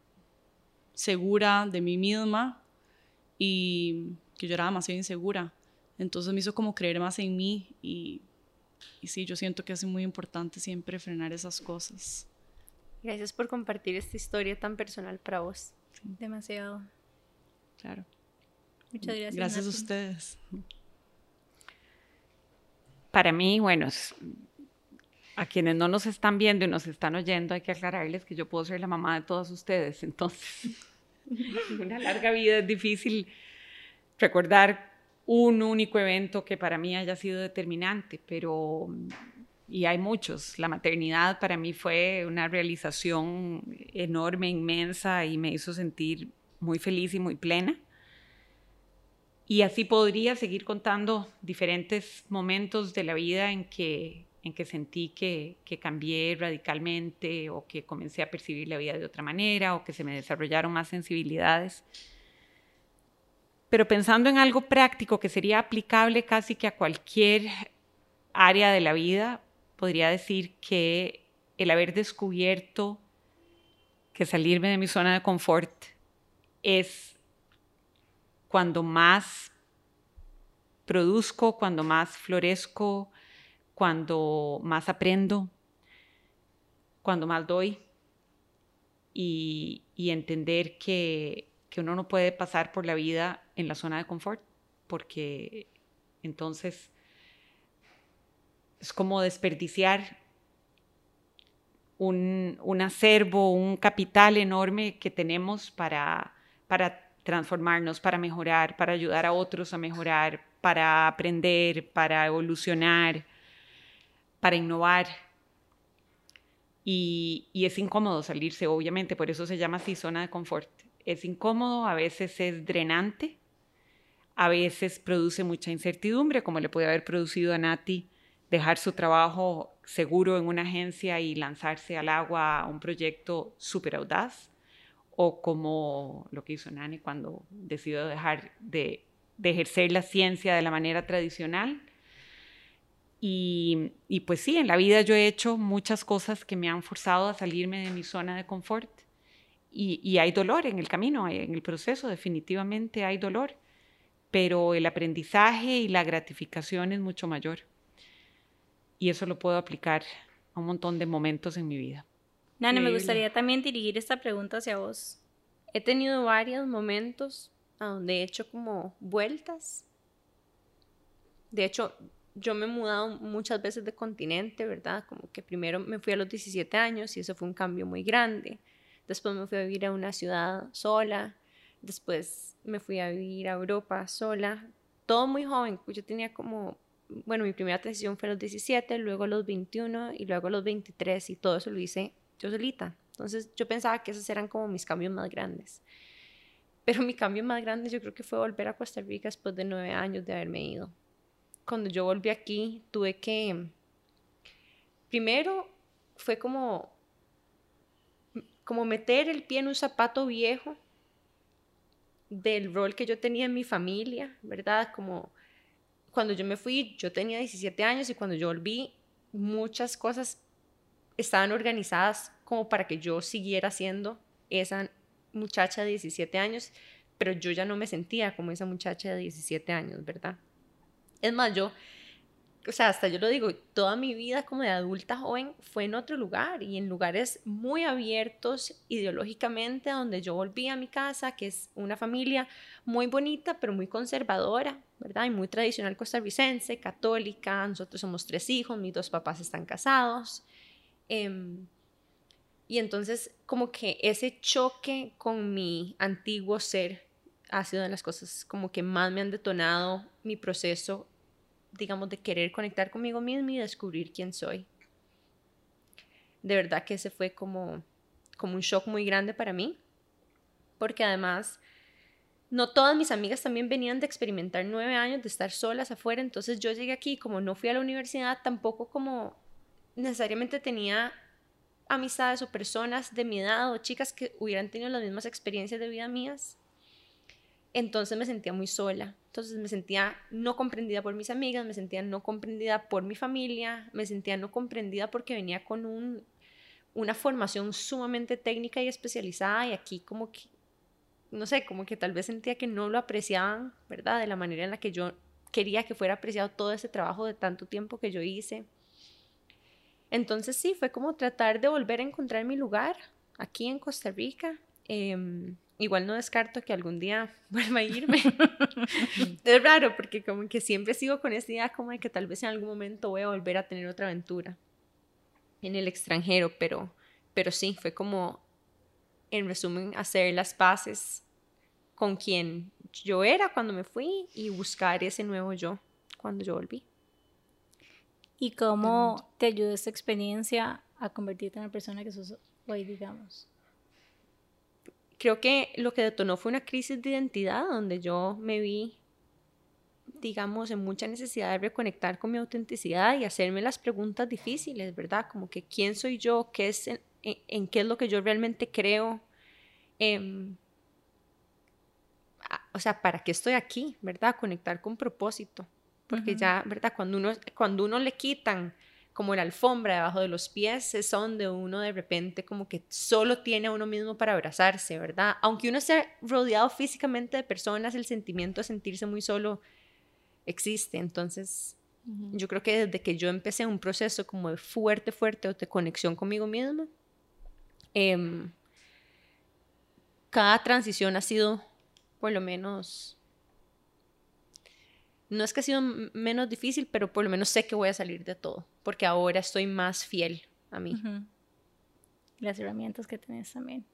segura de mí misma y que yo era demasiado insegura. Entonces me hizo como creer más en mí y, y sí, yo siento que es muy importante siempre frenar esas cosas. Gracias por compartir esta historia tan personal para vos. Demasiado. Claro. Muchas gracias. Gracias a ustedes. Para mí, bueno, a quienes no nos están viendo y nos están oyendo, hay que aclararles que yo puedo ser la mamá de todos ustedes. Entonces, en una larga vida es difícil recordar un único evento que para mí haya sido determinante, pero, y hay muchos. La maternidad para mí fue una realización enorme, inmensa y me hizo sentir muy feliz y muy plena. Y así podría seguir contando diferentes momentos de la vida en que, en que sentí que, que cambié radicalmente o que comencé a percibir la vida de otra manera o que se me desarrollaron más sensibilidades. Pero pensando en algo práctico que sería aplicable casi que a cualquier área de la vida, podría decir que el haber descubierto que salirme de mi zona de confort es cuando más produzco, cuando más florezco, cuando más aprendo, cuando más doy. Y, y entender que, que uno no puede pasar por la vida en la zona de confort porque entonces es como desperdiciar un, un acervo, un capital enorme que tenemos para, para transformarnos, para mejorar, para ayudar a otros a mejorar, para aprender, para evolucionar, para innovar. Y, y, es incómodo salirse, obviamente, por eso se llama así zona de confort. Es incómodo, a veces es drenante, a veces produce mucha incertidumbre, como le puede haber producido a Nati dejar su trabajo seguro en una agencia y lanzarse al agua a un proyecto súper audaz, o como lo que hizo Nani cuando decidió dejar de, ejercer la ciencia de la manera tradicional. Y, pues sí, en la vida yo he hecho muchas cosas que me han forzado a salirme de mi zona de confort. Y, y hay dolor en el camino, en el proceso, definitivamente hay dolor, pero el aprendizaje y la gratificación es mucho mayor y eso lo puedo aplicar a un montón de momentos en mi vida. Nana, me gustaría también dirigir esta pregunta hacia vos. He tenido varios momentos a donde he hecho como vueltas. De hecho, yo me he mudado muchas veces de continente, ¿verdad? Como que primero me fui a los 17 años y eso fue un cambio muy grande. Después me fui a vivir a una ciudad sola. Después me fui a vivir a Europa sola. Todo muy joven. Yo tenía como bueno, mi primera transición fue a los 17, luego a los 21 y luego a los 23 y todo eso lo hice yo solita. Entonces yo pensaba que esos eran como mis cambios más grandes. Pero mi cambio más grande yo creo que fue volver a Costa Rica después de nueve años de haberme ido. Cuando yo volví aquí tuve que... Primero fue como, como meter el pie en un zapato viejo del rol que yo tenía en mi familia, ¿verdad? Como cuando yo me fui, yo tenía 17 años y cuando yo volví, muchas cosas estaban organizadas como para que yo siguiera siendo esa muchacha de 17 años, pero yo ya no me sentía como esa muchacha de 17 años, ¿verdad? Es más, yo, o sea, hasta yo lo digo, toda mi vida como de adulta joven fue en otro lugar y en lugares muy abiertos ideológicamente, donde yo volví a mi casa, que es una familia muy bonita, pero muy conservadora, ¿verdad? Y muy tradicional costarricense, católica. Nosotros somos tres hijos, mis dos papás están casados. Eh, y entonces, como que ese choque con mi antiguo ser ha sido de las cosas como que más me han detonado mi proceso, digamos, de querer conectar conmigo misma y descubrir quién soy. De verdad que ese fue como, como un shock muy grande para mí, porque además no todas mis amigas también venían de experimentar nueve años de estar solas afuera, entonces yo llegué aquí, como no fui a la universidad, tampoco como necesariamente tenía amistades o personas de mi edad o chicas que hubieran tenido las mismas experiencias de vida mías. Entonces me sentía muy sola, entonces me sentía no comprendida por mis amigas, me sentía no comprendida por mi familia, me sentía no comprendida porque venía con un, una formación sumamente técnica y especializada y aquí como que no sé, como que tal vez sentía que no lo apreciaban, ¿verdad? De la manera en la que yo quería que fuera apreciado todo ese trabajo de tanto tiempo que yo hice. Entonces sí, fue como tratar de volver a encontrar mi lugar aquí en Costa Rica. Em, igual no descarto que algún día vuelva a irme. es raro porque como que siempre sigo con esta idea como de que tal vez en algún momento voy a volver a tener otra aventura en el extranjero, pero, pero sí, fue como, en resumen, hacer las paces con quien yo era cuando me fui y buscar ese nuevo yo cuando yo volví. ¿Y cómo te ayudó esta experiencia a convertirte en la persona que sos hoy, digamos? Creo que lo que detonó fue una crisis de identidad donde yo me vi, digamos, en mucha necesidad de reconectar con mi autenticidad y hacerme las preguntas difíciles, ¿verdad? Como que quién soy yo, qué es en, qué es lo que yo realmente creo. Em, o sea, ¿para qué estoy aquí? ¿Verdad? Conectar con propósito. Porque ya, ¿verdad? Cuando uno, cuando uno le quitan como la alfombra debajo de los pies, es donde uno de repente como que solo tiene a uno mismo para abrazarse, ¿verdad? Aunque uno esté rodeado físicamente de personas, el sentimiento de sentirse muy solo existe. Entonces, yo creo que desde que yo empecé un proceso como de fuerte, fuerte de conexión conmigo misma, em, cada transición ha sido por lo menos no es que ha sido menos difícil, pero por lo menos sé que voy a salir de todo, porque ahora estoy más fiel a mí. Las herramientas que tenés también.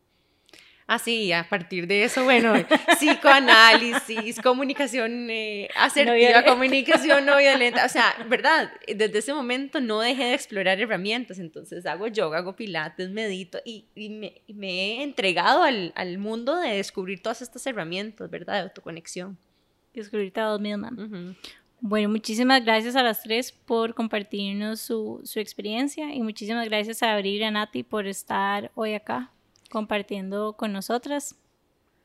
Ah, sí, a partir de eso, bueno, psicoanálisis, comunicación eh, asertiva, comunicación no violenta, o sea, ¿verdad? Desde ese momento no dejé de explorar herramientas, entonces hago yoga, hago pilates, medito y, me, he entregado al, al, mundo de descubrir todas estas herramientas, ¿verdad? De autoconexión descubrirte a vos misma. Bueno, muchísimas gracias a las tres por compartirnos su, su, experiencia y muchísimas gracias a Abril y a Nati por estar hoy acá compartiendo con nosotras.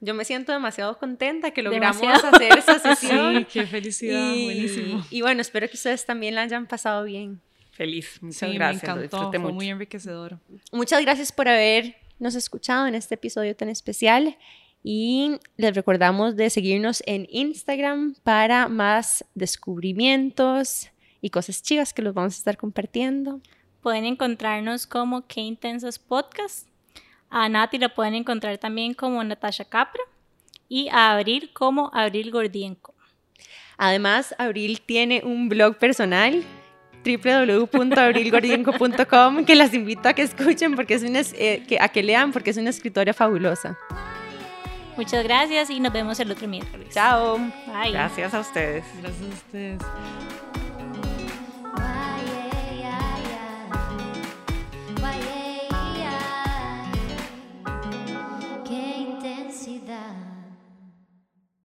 Yo me siento demasiado contenta que logramos hacer esa sesión. Sí, qué felicidad, y, buenísimo. Y bueno, espero que ustedes también la hayan pasado bien. Feliz, muchas gracias. Me encantó, fue muy enriquecedor. Muchas gracias por habernos escuchado en este episodio tan especial y les recordamos de seguirnos en Instagram para más descubrimientos y cosas chivas que los vamos a estar compartiendo. Pueden encontrarnos como Qué Intensas Podcast. A Nati la pueden encontrar también como Natasha Capra y a Abril como Abril Gordienko. Además, Abril tiene un blog personal www.abrilgordienko.com que las invito a que escuchen porque es una, eh, que, a que lean porque es una escritora fabulosa. Muchas gracias y nos vemos el otro miércoles. Chao. Bye. Gracias a ustedes. Gracias a ustedes.